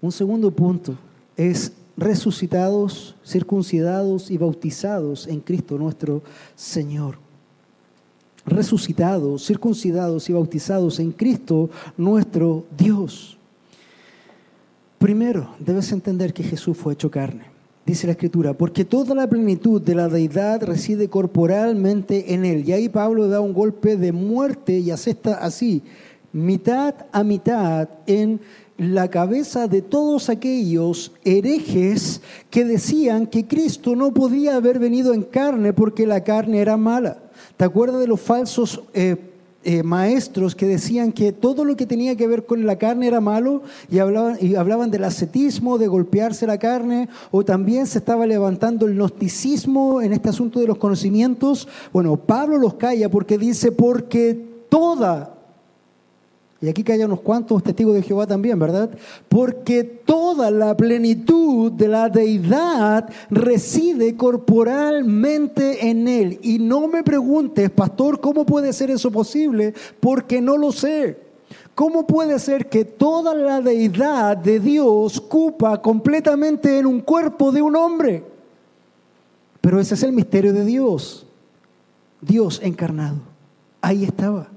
Un segundo punto es resucitados, circuncidados y bautizados en Cristo nuestro Señor. Resucitados, circuncidados y bautizados en Cristo nuestro Dios. Primero, debes entender que Jesús fue hecho carne. Dice la Escritura, porque toda la plenitud de la deidad reside corporalmente en Él. Y ahí Pablo da un golpe de muerte y acepta así, mitad a mitad en la cabeza de todos aquellos herejes que decían que Cristo no podía haber venido en carne porque la carne era mala. ¿Te acuerdas de los falsos eh, eh, maestros que decían que todo lo que tenía que ver con la carne era malo y hablaban, y hablaban del ascetismo, de golpearse la carne, o también se estaba levantando el gnosticismo en este asunto de los conocimientos? Bueno, Pablo los calla porque dice, porque toda y aquí hay unos cuantos testigos de Jehová también, ¿verdad? Porque toda la plenitud de la deidad reside corporalmente en Él. Y no me preguntes, pastor, ¿cómo puede ser eso posible? Porque no lo sé. ¿Cómo puede ser que toda la deidad de Dios cupa completamente en un cuerpo de un hombre? Pero ese es el misterio de Dios. Dios encarnado. Ahí estaba.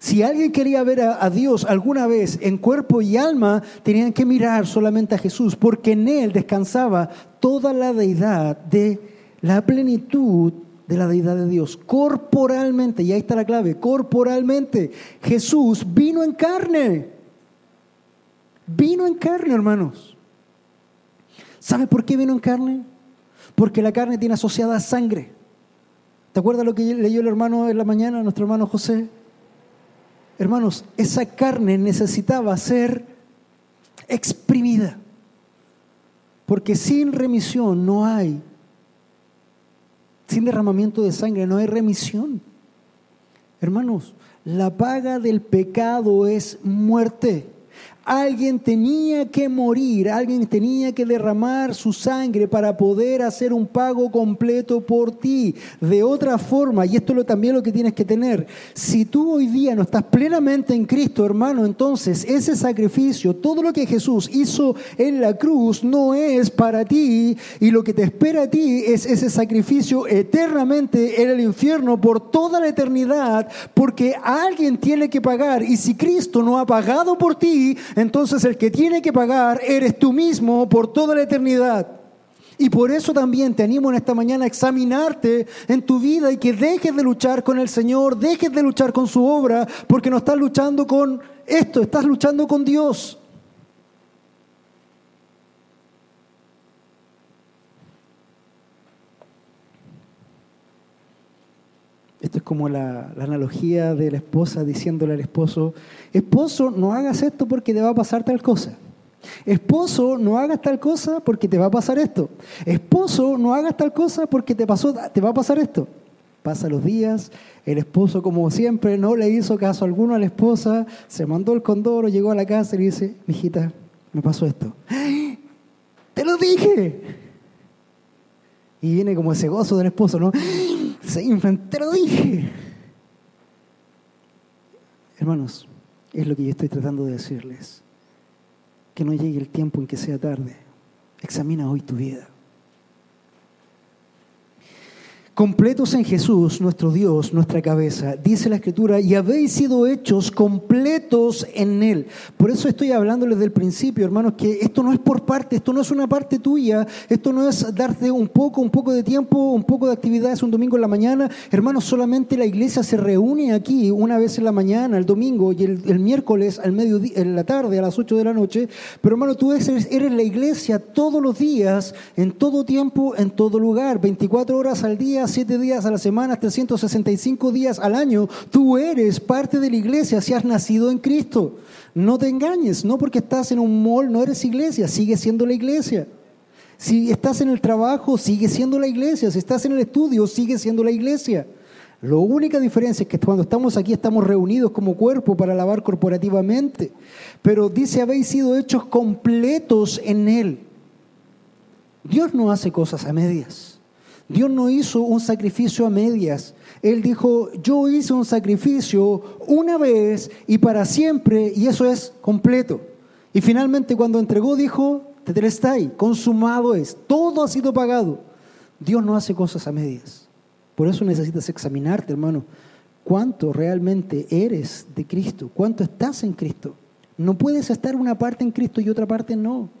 Si alguien quería ver a, Dios alguna vez en cuerpo y alma, tenían que mirar solamente a Jesús, porque en Él descansaba toda la deidad de la plenitud de la deidad de Dios, corporalmente, y ahí está la clave, corporalmente. Jesús vino en carne, vino en carne, hermanos. ¿Sabe por qué vino en carne? Porque la carne tiene asociada sangre. ¿Te acuerdas lo que leyó el hermano en la mañana, nuestro hermano José? Hermanos, esa carne necesitaba ser exprimida. Porque sin remisión no hay, sin derramamiento de sangre no hay remisión. Hermanos, la paga del pecado es muerte. Alguien tenía que morir, alguien tenía que derramar su sangre para poder hacer un pago completo por ti. De otra forma, y esto es también lo que tienes que tener, si tú hoy día no estás plenamente en Cristo, hermano, entonces ese sacrificio, todo lo que Jesús hizo en la cruz no es para ti y lo que te espera a ti es ese sacrificio eternamente en el infierno por toda la eternidad, porque alguien tiene que pagar y si Cristo no ha pagado por ti, entonces el que tiene que pagar eres tú mismo por toda la eternidad. Y por eso también te animo en esta mañana a examinarte en tu vida y que dejes de luchar con el Señor, dejes de luchar con su obra, porque no estás luchando con esto, estás luchando con Dios. Esto es como la, analogía de la esposa diciéndole al esposo, esposo, no hagas esto porque te va a pasar tal cosa. Esposo, no hagas tal cosa porque te va a pasar esto. Esposo, no hagas tal cosa porque te, pasó, te va a pasar esto. Pasa los días, el esposo como siempre no le hizo caso alguno a la esposa, se mandó el condoro, llegó a la casa y le dice, mijita, me pasó esto. ¡Te lo dije! Y viene como ese gozo del esposo, ¿no? Se inflan, te lo dije. Hermanos, es lo que yo estoy tratando de decirles. Que no llegue el tiempo en que sea tarde. Examina hoy tu vida completos en Jesús, nuestro Dios, nuestra cabeza. Dice la Escritura, y habéis sido hechos completos en Él. Por eso estoy hablándoles del principio, hermanos, que esto no es por parte, esto no es una parte tuya, esto no es darte un poco, un poco de tiempo, un poco de actividades un domingo en la mañana. Hermanos, solamente la iglesia se reúne aquí una vez en la mañana, el domingo, y el, miércoles al mediodía, en la tarde, a las 8 de la noche. Pero hermano, tú eres, eres la iglesia todos los días, en todo tiempo, en todo lugar, 24 horas al día siete días a la semana, 365 días al año, tú eres parte de la iglesia si has nacido en Cristo. No te engañes, no porque estás en un mall no eres iglesia, sigue siendo la iglesia. Si estás en el trabajo, sigue siendo la iglesia. Si estás en el estudio, sigue siendo la iglesia. La única diferencia es que cuando estamos aquí estamos reunidos como cuerpo para alabar corporativamente. Pero dice, habéis sido hechos completos en Él. Dios no hace cosas a medias. Dios no hizo un sacrificio a medias. Él dijo, yo hice un sacrificio una vez y para siempre, y eso es completo. Y finalmente cuando entregó dijo, Tetelestai, consumado es, todo ha sido pagado. Dios no hace cosas a medias. Por eso necesitas examinarte, hermano, cuánto realmente eres de Cristo, cuánto estás en Cristo. No puedes estar una parte en Cristo y otra parte no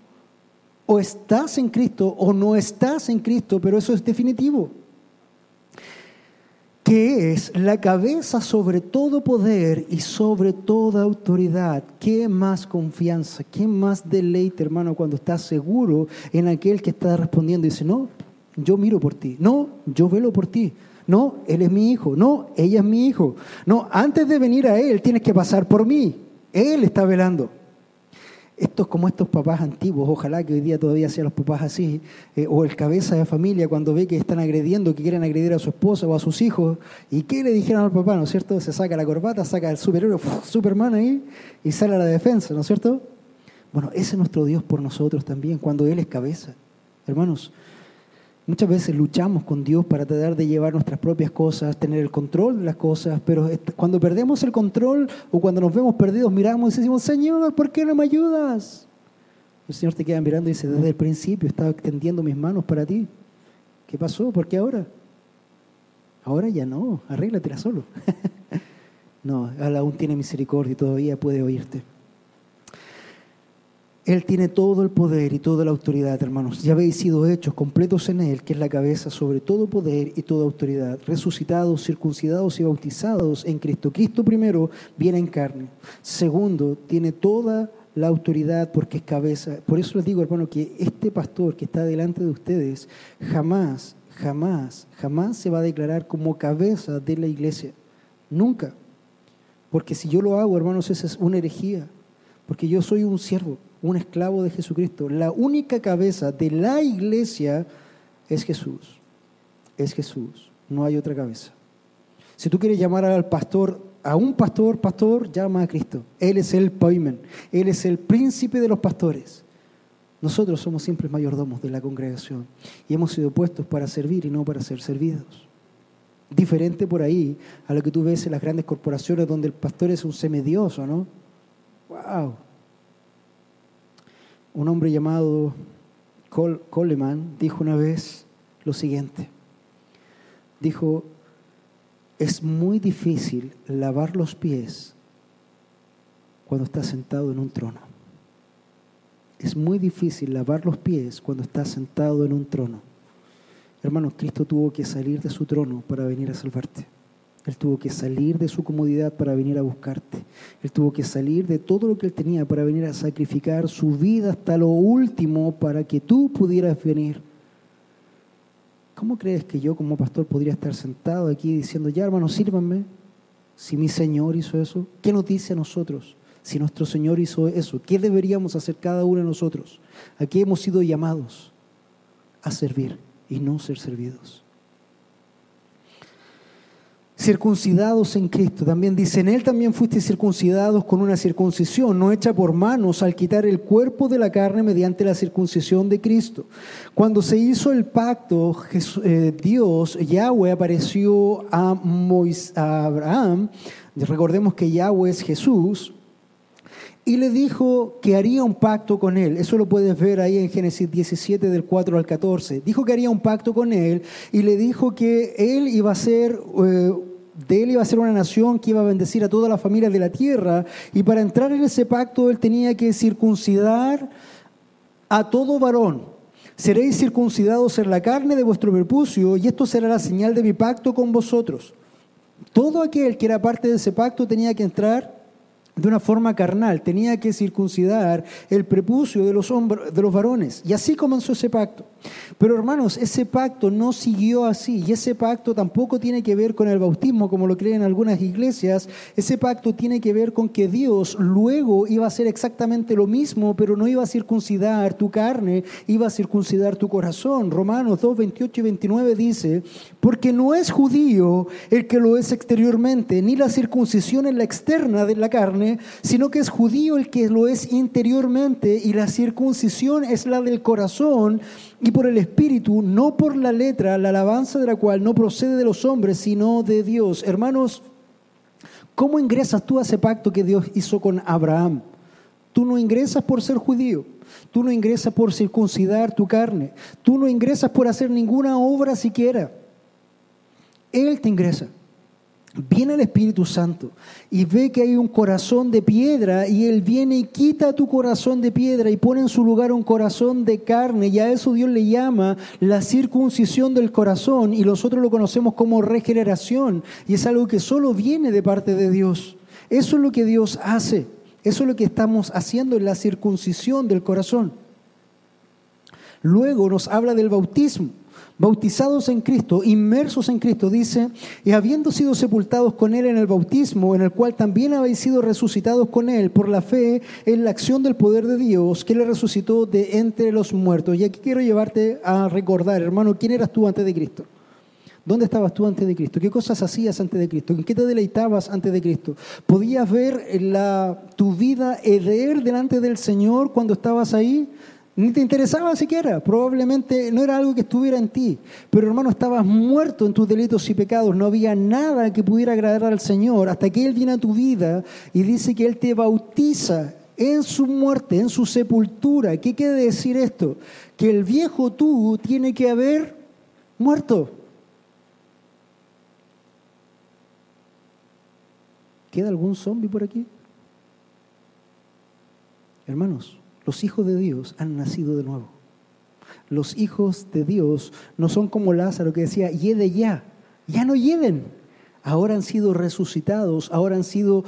o estás en Cristo o no estás en Cristo, pero eso es definitivo. Que es la cabeza sobre todo poder y sobre toda autoridad. ¿Qué más confianza? ¿Qué más deleite, hermano, cuando estás seguro en aquel que está respondiendo y dice, no, yo miro por ti. No, yo velo por ti. No, él es mi hijo. No, ella es mi hijo. No, antes de venir a él tienes que pasar por mí. Él está velando estos como estos papás antiguos, ojalá que hoy día todavía sean los papás así, eh, o el cabeza de familia cuando ve que están agrediendo, que quieren agredir a su esposa o a sus hijos, ¿y qué le dijeron al papá, no es cierto? Se saca la corbata, saca el superhéroe, Superman ahí, y sale a la defensa, ¿no es cierto? Bueno, ese es nuestro Dios por nosotros también, cuando Él es cabeza. Hermanos, Muchas veces luchamos con Dios para tratar de llevar nuestras propias cosas, tener el control de las cosas, pero cuando perdemos el control o cuando nos vemos perdidos, miramos y decimos, Señor, ¿por qué no me ayudas? El Señor te queda mirando y dice, desde el principio estaba extendiendo mis manos para ti. ¿Qué pasó? ¿Por qué ahora? Ahora ya no, arréglatela solo. no, aún tiene misericordia y todavía puede oírte. Él tiene todo el poder y toda la autoridad, hermanos. Ya habéis sido hechos completos en Él, que es la cabeza sobre todo poder y toda autoridad. Resucitados, circuncidados y bautizados en Cristo. Cristo primero viene en carne. Segundo, tiene toda la autoridad porque es cabeza. Por eso les digo, hermano, que este pastor que está delante de ustedes jamás, jamás, jamás se va a declarar como cabeza de la iglesia. Nunca. Porque si yo lo hago, hermanos, esa es una herejía. Porque yo soy un siervo un esclavo de Jesucristo. La única cabeza de la iglesia es Jesús. Es Jesús. No hay otra cabeza. Si tú quieres llamar al pastor, a un pastor, pastor, llama a Cristo. Él es el poimen. Él es el príncipe de los pastores. Nosotros somos siempre mayordomos de la congregación y hemos sido puestos para servir y no para ser servidos. Diferente por ahí a lo que tú ves en las grandes corporaciones donde el pastor es un semidioso, ¿no? ¡Wow! Un hombre llamado Coleman dijo una vez lo siguiente. Dijo, es muy difícil lavar los pies cuando estás sentado en un trono. Es muy difícil lavar los pies cuando estás sentado en un trono. Hermanos, Cristo tuvo que salir de su trono para venir a salvarte. Él tuvo que salir de su comodidad para venir a buscarte. Él tuvo que salir de todo lo que él tenía para venir a sacrificar su vida hasta lo último para que tú pudieras venir. ¿Cómo crees que yo como pastor podría estar sentado aquí diciendo, ya hermano, sírvanme? Si mi Señor hizo eso, ¿qué nos dice a nosotros? Si nuestro Señor hizo eso, ¿qué deberíamos hacer cada uno de nosotros? Aquí hemos sido llamados a servir y no ser servidos circuncidados en Cristo. También dice, en Él también fuiste circuncidados con una circuncisión, no hecha por manos, al quitar el cuerpo de la carne mediante la circuncisión de Cristo. Cuando se hizo el pacto, eh, Dios, Yahweh, apareció a, a Abraham, recordemos que Yahweh es Jesús, y le dijo que haría un pacto con él. Eso lo puedes ver ahí en Génesis 17 del 4 al 14. Dijo que haría un pacto con él y le dijo que él iba a ser eh, de él iba a ser una nación que iba a bendecir a todas las familias de la tierra, y para entrar en ese pacto él tenía que circuncidar a todo varón. Seréis circuncidados en la carne de vuestro prepucio, y esto será la señal de mi pacto con vosotros. Todo aquel que era parte de ese pacto tenía que entrar de una forma carnal, tenía que circuncidar el prepucio de los, de los varones. Y así comenzó ese pacto. Pero hermanos, ese pacto no siguió así y ese pacto tampoco tiene que ver con el bautismo como lo creen algunas iglesias. Ese pacto tiene que ver con que Dios luego iba a hacer exactamente lo mismo, pero no iba a circuncidar tu carne, iba a circuncidar tu corazón. Romanos 2, 28 y 29 dice, porque no es judío el que lo es exteriormente, ni la circuncisión en la externa de la carne, sino que es judío el que lo es interiormente y la circuncisión es la del corazón y por el Espíritu, no por la letra, la alabanza de la cual no procede de los hombres, sino de Dios. Hermanos, ¿cómo ingresas tú a ese pacto que Dios hizo con Abraham? Tú no ingresas por ser judío, tú no ingresas por circuncidar tu carne, tú no ingresas por hacer ninguna obra siquiera. Él te ingresa viene el Espíritu Santo y ve que hay un corazón de piedra y Él viene y quita tu corazón de piedra y pone en su lugar un corazón de carne y a eso Dios le llama la circuncisión del corazón y nosotros lo conocemos como regeneración y es algo que solo viene de parte de Dios. Eso es lo que Dios hace, eso es lo que estamos haciendo en la circuncisión del corazón. Luego nos habla del bautismo bautizados en Cristo, inmersos en Cristo, dice, y habiendo sido sepultados con Él en el bautismo, en el cual también habéis sido resucitados con Él por la fe en la acción del poder de Dios, que le resucitó de entre los muertos. Y aquí quiero llevarte a recordar, hermano, ¿quién eras tú antes de Cristo? ¿Dónde estabas tú antes de Cristo? ¿Qué cosas hacías antes de Cristo? ¿En qué te deleitabas antes de Cristo? ¿Podías ver la, tu vida heder delante del Señor cuando estabas ahí? Ni te interesaba siquiera, probablemente no era algo que estuviera en ti. Pero hermano, estabas muerto en tus delitos y pecados, no había nada que pudiera agradar al Señor hasta que Él viene a tu vida y dice que Él te bautiza en su muerte, en su sepultura. ¿Qué quiere decir esto? Que el viejo tú tiene que haber muerto. ¿Queda algún zombie por aquí? Hermanos, Los hijos de Dios han nacido de nuevo. Los hijos de Dios no son como Lázaro que decía, yede ya. Ya no yeden. Ahora han sido resucitados, ahora han sido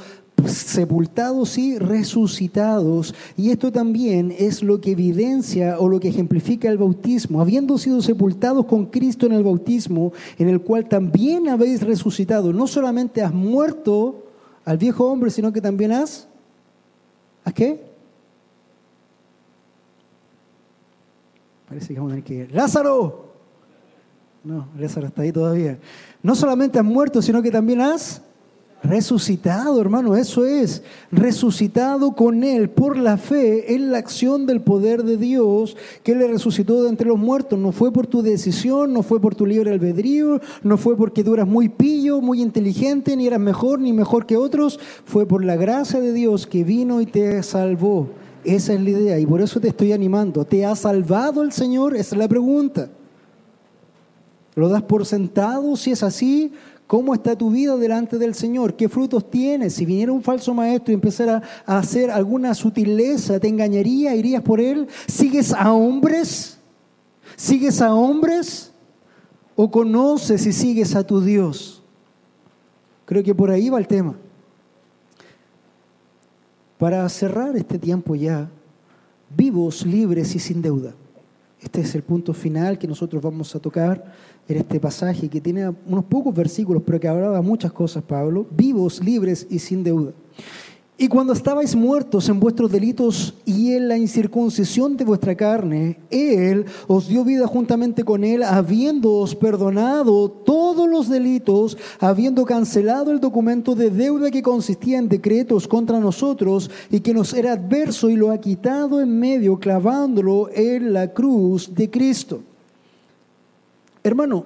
sepultados y resucitados. Y esto también es lo que evidencia o lo que ejemplifica el bautismo. Habiendo sido sepultados con Cristo en el bautismo, en el cual también habéis resucitado, no solamente has muerto al viejo hombre, sino que también has... ¿A qué? Vamos a. ¡Lázaro! No, Lázaro está ahí todavía. No solamente has muerto, sino que también has Resucitado, hermano, eso es. Resucitado con Él por la fe en la acción del poder de Dios que le resucitó de entre los muertos. No fue por tu decisión, no fue por tu libre albedrío, no fue porque tú eras muy pillo, muy inteligente, ni eras mejor ni mejor que otros. Fue por la gracia de Dios que vino y te salvó. Esa es la idea y por eso te estoy animando. ¿Te ha salvado el Señor? Esa es la pregunta. ¿Lo das por sentado si es así? ¿Cómo está tu vida delante del Señor? ¿Qué frutos tienes? Si viniera un falso maestro y empezara a hacer alguna sutileza, ¿te engañaría? ¿Irías por él? ¿Sigues a hombres? ¿Sigues a hombres? ¿O conoces y sigues a tu Dios? Creo que por ahí va el tema. Para cerrar este tiempo ya, vivos, libres y sin deuda. Este es el punto final que nosotros vamos a tocar en este pasaje que tiene unos pocos versículos, pero que hablaba muchas cosas, Pablo, vivos, libres y sin deuda. Y cuando estabais muertos en vuestros delitos y en la incircuncisión de vuestra carne, Él os dio vida juntamente con Él, habiéndoos perdonado todos los delitos, habiendo cancelado el documento de deuda que consistía en decretos contra nosotros y que nos era adverso y lo ha quitado en medio, clavándolo en la cruz de Cristo. Hermano,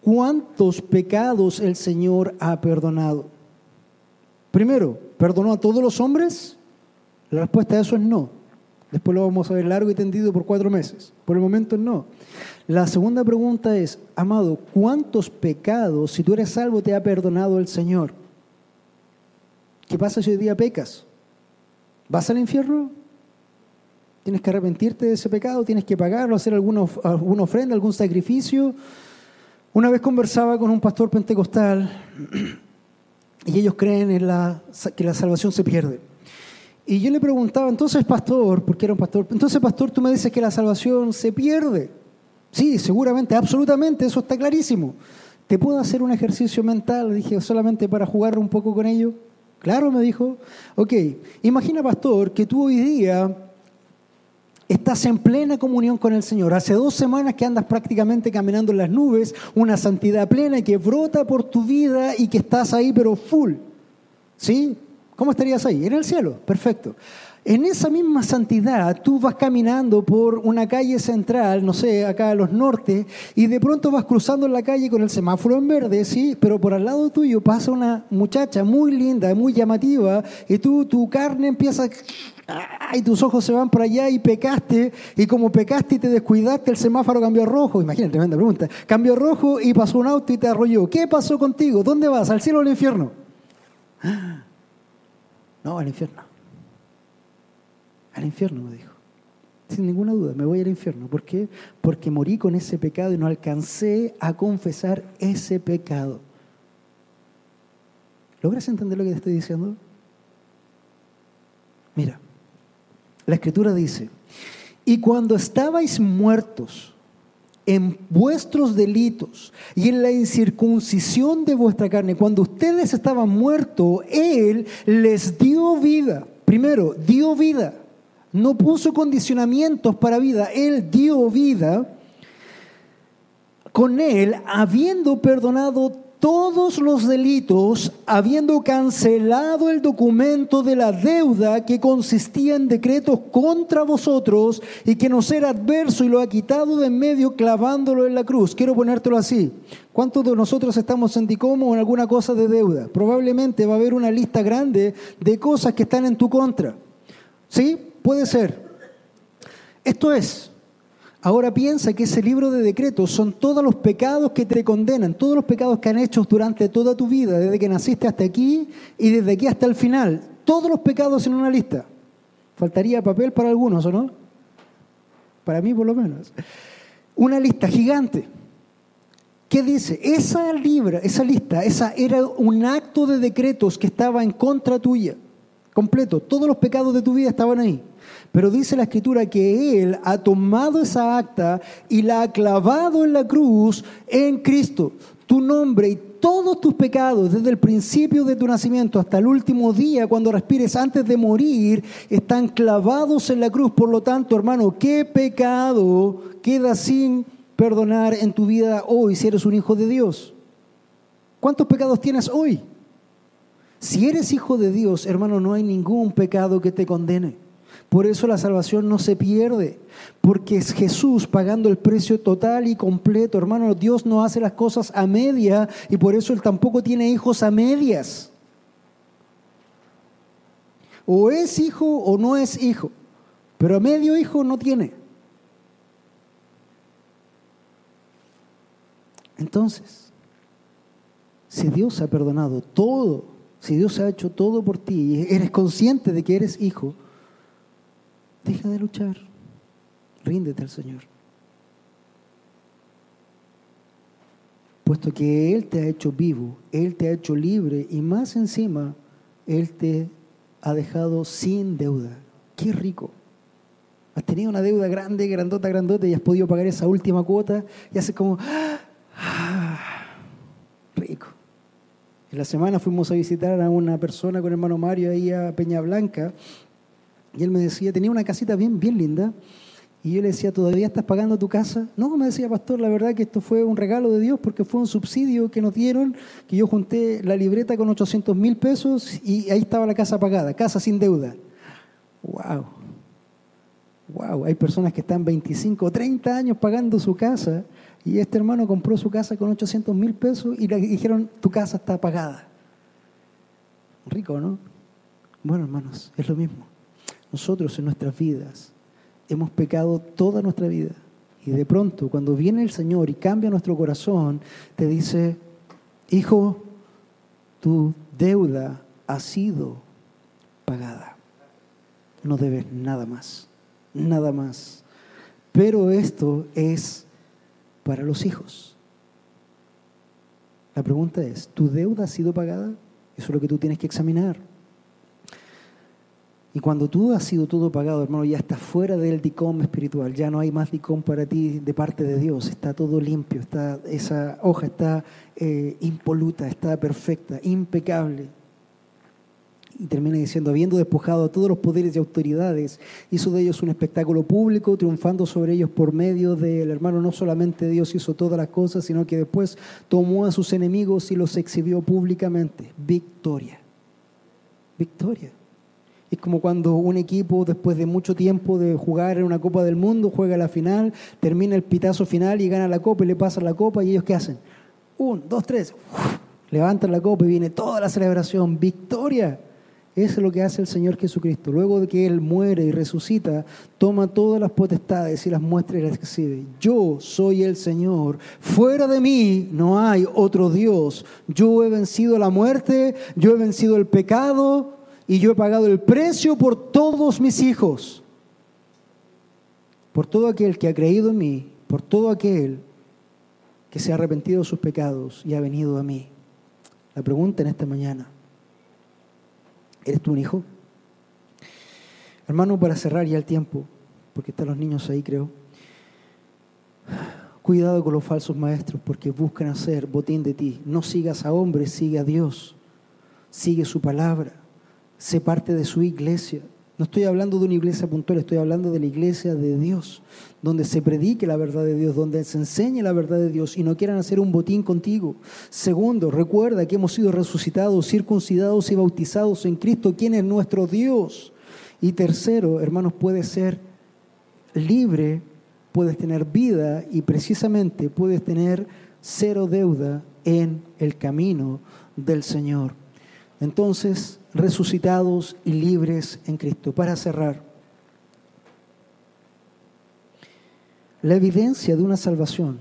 ¿cuántos pecados el Señor ha perdonado? Primero, ¿perdonó a todos los hombres? La respuesta a eso es no. Después lo vamos a ver largo y tendido por cuatro meses. Por el momento no. La segunda pregunta es, amado, ¿cuántos pecados, si tú eres salvo, te ha perdonado el Señor? ¿Qué pasa si hoy día pecas? ¿Vas al infierno? Tienes que arrepentirte de ese pecado, tienes que pagarlo, hacer alguna, alguna ofrenda, algún sacrificio. Una vez conversaba con un pastor pentecostal y ellos creen en la, que la salvación se pierde. Y yo le preguntaba, entonces pastor, porque era un pastor, entonces pastor, tú me dices que la salvación se pierde. Sí, seguramente, absolutamente, eso está clarísimo. ¿Te puedo hacer un ejercicio mental? Dije, solamente para jugar un poco con ello. Claro, me dijo. Ok, imagina, pastor, que tú hoy día Estás en plena comunión con el Señor. Hace dos semanas que andas prácticamente caminando en las nubes, una santidad plena que brota por tu vida y que estás ahí pero full. ¿Sí? ¿Cómo estarías ahí? En el cielo. Perfecto. En esa misma santidad, tú vas caminando por una calle central, no sé, acá a los norte, y de pronto vas cruzando la calle con el semáforo en verde, sí, pero por al lado tuyo pasa una muchacha muy linda, muy llamativa, y tú, tu carne empieza y tus ojos se van para allá y pecaste, y como pecaste y te descuidaste, el semáforo cambió rojo. Imagínate, tremenda pregunta. Cambió rojo y pasó un auto y te arrolló. ¿Qué pasó contigo? ¿Dónde vas? ¿Al cielo o al infierno? No, al infierno. Al infierno, me dijo. Sin ninguna duda, me voy al infierno. ¿Por qué? Porque morí con ese pecado y no alcancé a confesar ese pecado. ¿Logras entender lo que te estoy diciendo? Mira, la escritura dice, y cuando estabais muertos en vuestros delitos y en la incircuncisión de vuestra carne, cuando ustedes estaban muertos, Él les dio vida. Primero, dio vida. No puso condicionamientos para vida, Él dio vida. Con Él, habiendo perdonado todos los delitos, habiendo cancelado el documento de la deuda que consistía en decretos contra vosotros y que nos era adverso y lo ha quitado de en medio clavándolo en la cruz. Quiero ponértelo así. ¿Cuántos de nosotros estamos en Ticomo o en alguna cosa de deuda? Probablemente va a haber una lista grande de cosas que están en tu contra. ¿Sí? Puede ser. Esto es, Ahora piensa que ese libro de decretos son todos los pecados que te condenan, todos los pecados que han hecho durante toda tu vida, desde que naciste hasta aquí y desde aquí hasta el final. Todos los pecados en una lista. Faltaría papel para algunos, ¿o no? Para mí por lo menos. Una lista gigante. ¿Qué dice? Esa libra, esa lista, esa era un acto de decretos que estaba en contra tuya, completo. Todos los pecados de tu vida estaban ahí. Pero dice la escritura que Él ha tomado esa acta y la ha clavado en la cruz en Cristo. Tu nombre y todos tus pecados, desde el principio de tu nacimiento hasta el último día, cuando respires antes de morir, están clavados en la cruz. Por lo tanto, hermano, ¿qué pecado queda sin perdonar en tu vida hoy si eres un hijo de Dios? ¿Cuántos pecados tienes hoy? Si eres hijo de Dios, hermano, no hay ningún pecado que te condene. Por eso la salvación no se pierde, porque es Jesús pagando el precio total y completo. Hermano, Dios no hace las cosas a media y por eso Él tampoco tiene hijos a medias. O es hijo o no es hijo, pero a medio hijo no tiene. Entonces, si Dios ha perdonado todo, si Dios ha hecho todo por ti y eres consciente de que eres hijo, deja de luchar, ríndete al Señor. Puesto que Él te ha hecho vivo, Él te ha hecho libre y más encima, Él te ha dejado sin deuda. Qué rico. Has tenido una deuda grande, grandota, grandota y has podido pagar esa última cuota y haces como, Ah, rico. En la semana fuimos a visitar a una persona con hermano Mario ahí a Peña Blanca y él me decía, tenía una casita bien, bien linda. Y yo le decía, ¿todavía estás pagando tu casa? No, me decía, pastor, la verdad que esto fue un regalo de Dios porque fue un subsidio que nos dieron, que yo junté la libreta con 800 mil pesos y ahí estaba la casa pagada, casa sin deuda. ¡Wow! ¡Wow! Hay personas que están 25 o 30 años pagando su casa y este hermano compró su casa con 800 mil pesos y le dijeron, tu casa está pagada. Rico, ¿no? Bueno, hermanos, es lo mismo. Nosotros en nuestras vidas hemos pecado toda nuestra vida. Y de pronto, cuando viene el Señor y cambia nuestro corazón, te dice, hijo, tu deuda ha sido pagada. No debes nada más, nada más. Pero esto es para los hijos. La pregunta es, ¿tu deuda ha sido pagada? Eso es lo que tú tienes que examinar. Y cuando tú has sido todo pagado, hermano, ya estás fuera del dicom espiritual, ya no hay más dicom para ti de parte de Dios, está todo limpio, está, esa hoja está eh, impoluta, está perfecta, impecable. Y termina diciendo, habiendo despojado a todos los poderes y autoridades, hizo de ellos un espectáculo público, triunfando sobre ellos por medio del hermano. No solamente Dios hizo todas las cosas, sino que después tomó a sus enemigos y los exhibió públicamente. Victoria. Victoria. Es como cuando un equipo, después de mucho tiempo de jugar en una Copa del Mundo, juega la final, termina el pitazo final y gana la Copa y le pasa la Copa. ¿Y ellos qué hacen? Un, dos, tres. levantan la Copa y viene toda la celebración. Victoria. Eso es lo que hace el Señor Jesucristo. Luego de que Él muere y resucita, toma todas las potestades y las muestra y las exhibe. Yo soy el Señor. Fuera de mí no hay otro Dios. Yo he vencido la muerte, yo he vencido el pecado y yo he pagado el precio por todos mis hijos. Por todo aquel que ha creído en mí, por todo aquel que se ha arrepentido de sus pecados y ha venido a mí. La pregunta en esta mañana ¿Eres tú un hijo? Hermano, para cerrar ya el tiempo, porque están los niños ahí, creo. Cuidado con los falsos maestros porque buscan hacer botín de ti. No sigas a hombres, sigue a Dios. Sigue su palabra. Sé parte de su iglesia. No estoy hablando de una iglesia puntual, estoy hablando de la iglesia de Dios, donde se predique la verdad de Dios, donde se enseñe la verdad de Dios y no quieran hacer un botín contigo. Segundo, recuerda que hemos sido resucitados, circuncidados y bautizados en Cristo, quien es nuestro Dios. Y tercero, hermanos, puedes ser libre, puedes tener vida y precisamente puedes tener cero deuda en el camino del Señor. Entonces, resucitados y libres en Cristo. Para cerrar, la evidencia de una salvación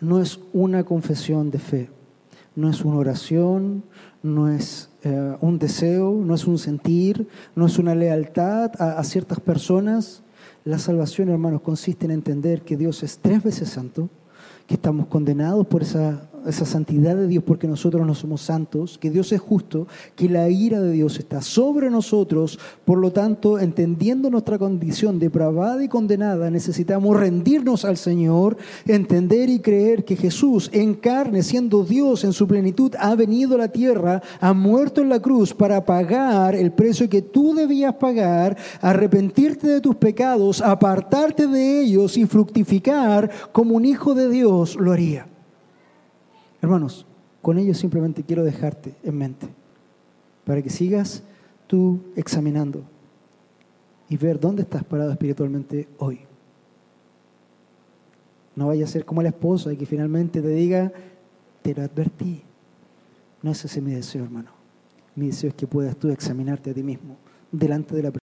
no es una confesión de fe. no es una oración, no es eh, un deseo, no es un sentir, no es una lealtad a, a ciertas personas. La salvación, hermanos, consiste en entender que Dios es tres veces santo, que estamos condenados por esa esa santidad de Dios porque nosotros no somos santos, que Dios es justo, que la ira de Dios está sobre nosotros, por lo tanto, entendiendo nuestra condición depravada y condenada, necesitamos rendirnos al Señor, entender y creer que Jesús en carne, siendo Dios en su plenitud, ha venido a la tierra, ha muerto en la cruz para pagar el precio que tú debías pagar, arrepentirte de tus pecados, apartarte de ellos y fructificar como un hijo de Dios lo haría. Hermanos, con ello simplemente quiero dejarte en mente para que sigas tú examinando y ver dónde estás parado espiritualmente hoy. No vaya a ser como la esposa y que finalmente te diga, te lo advertí. No es mi deseo, hermano. Mi deseo es que puedas tú examinarte a ti mismo delante de la presencia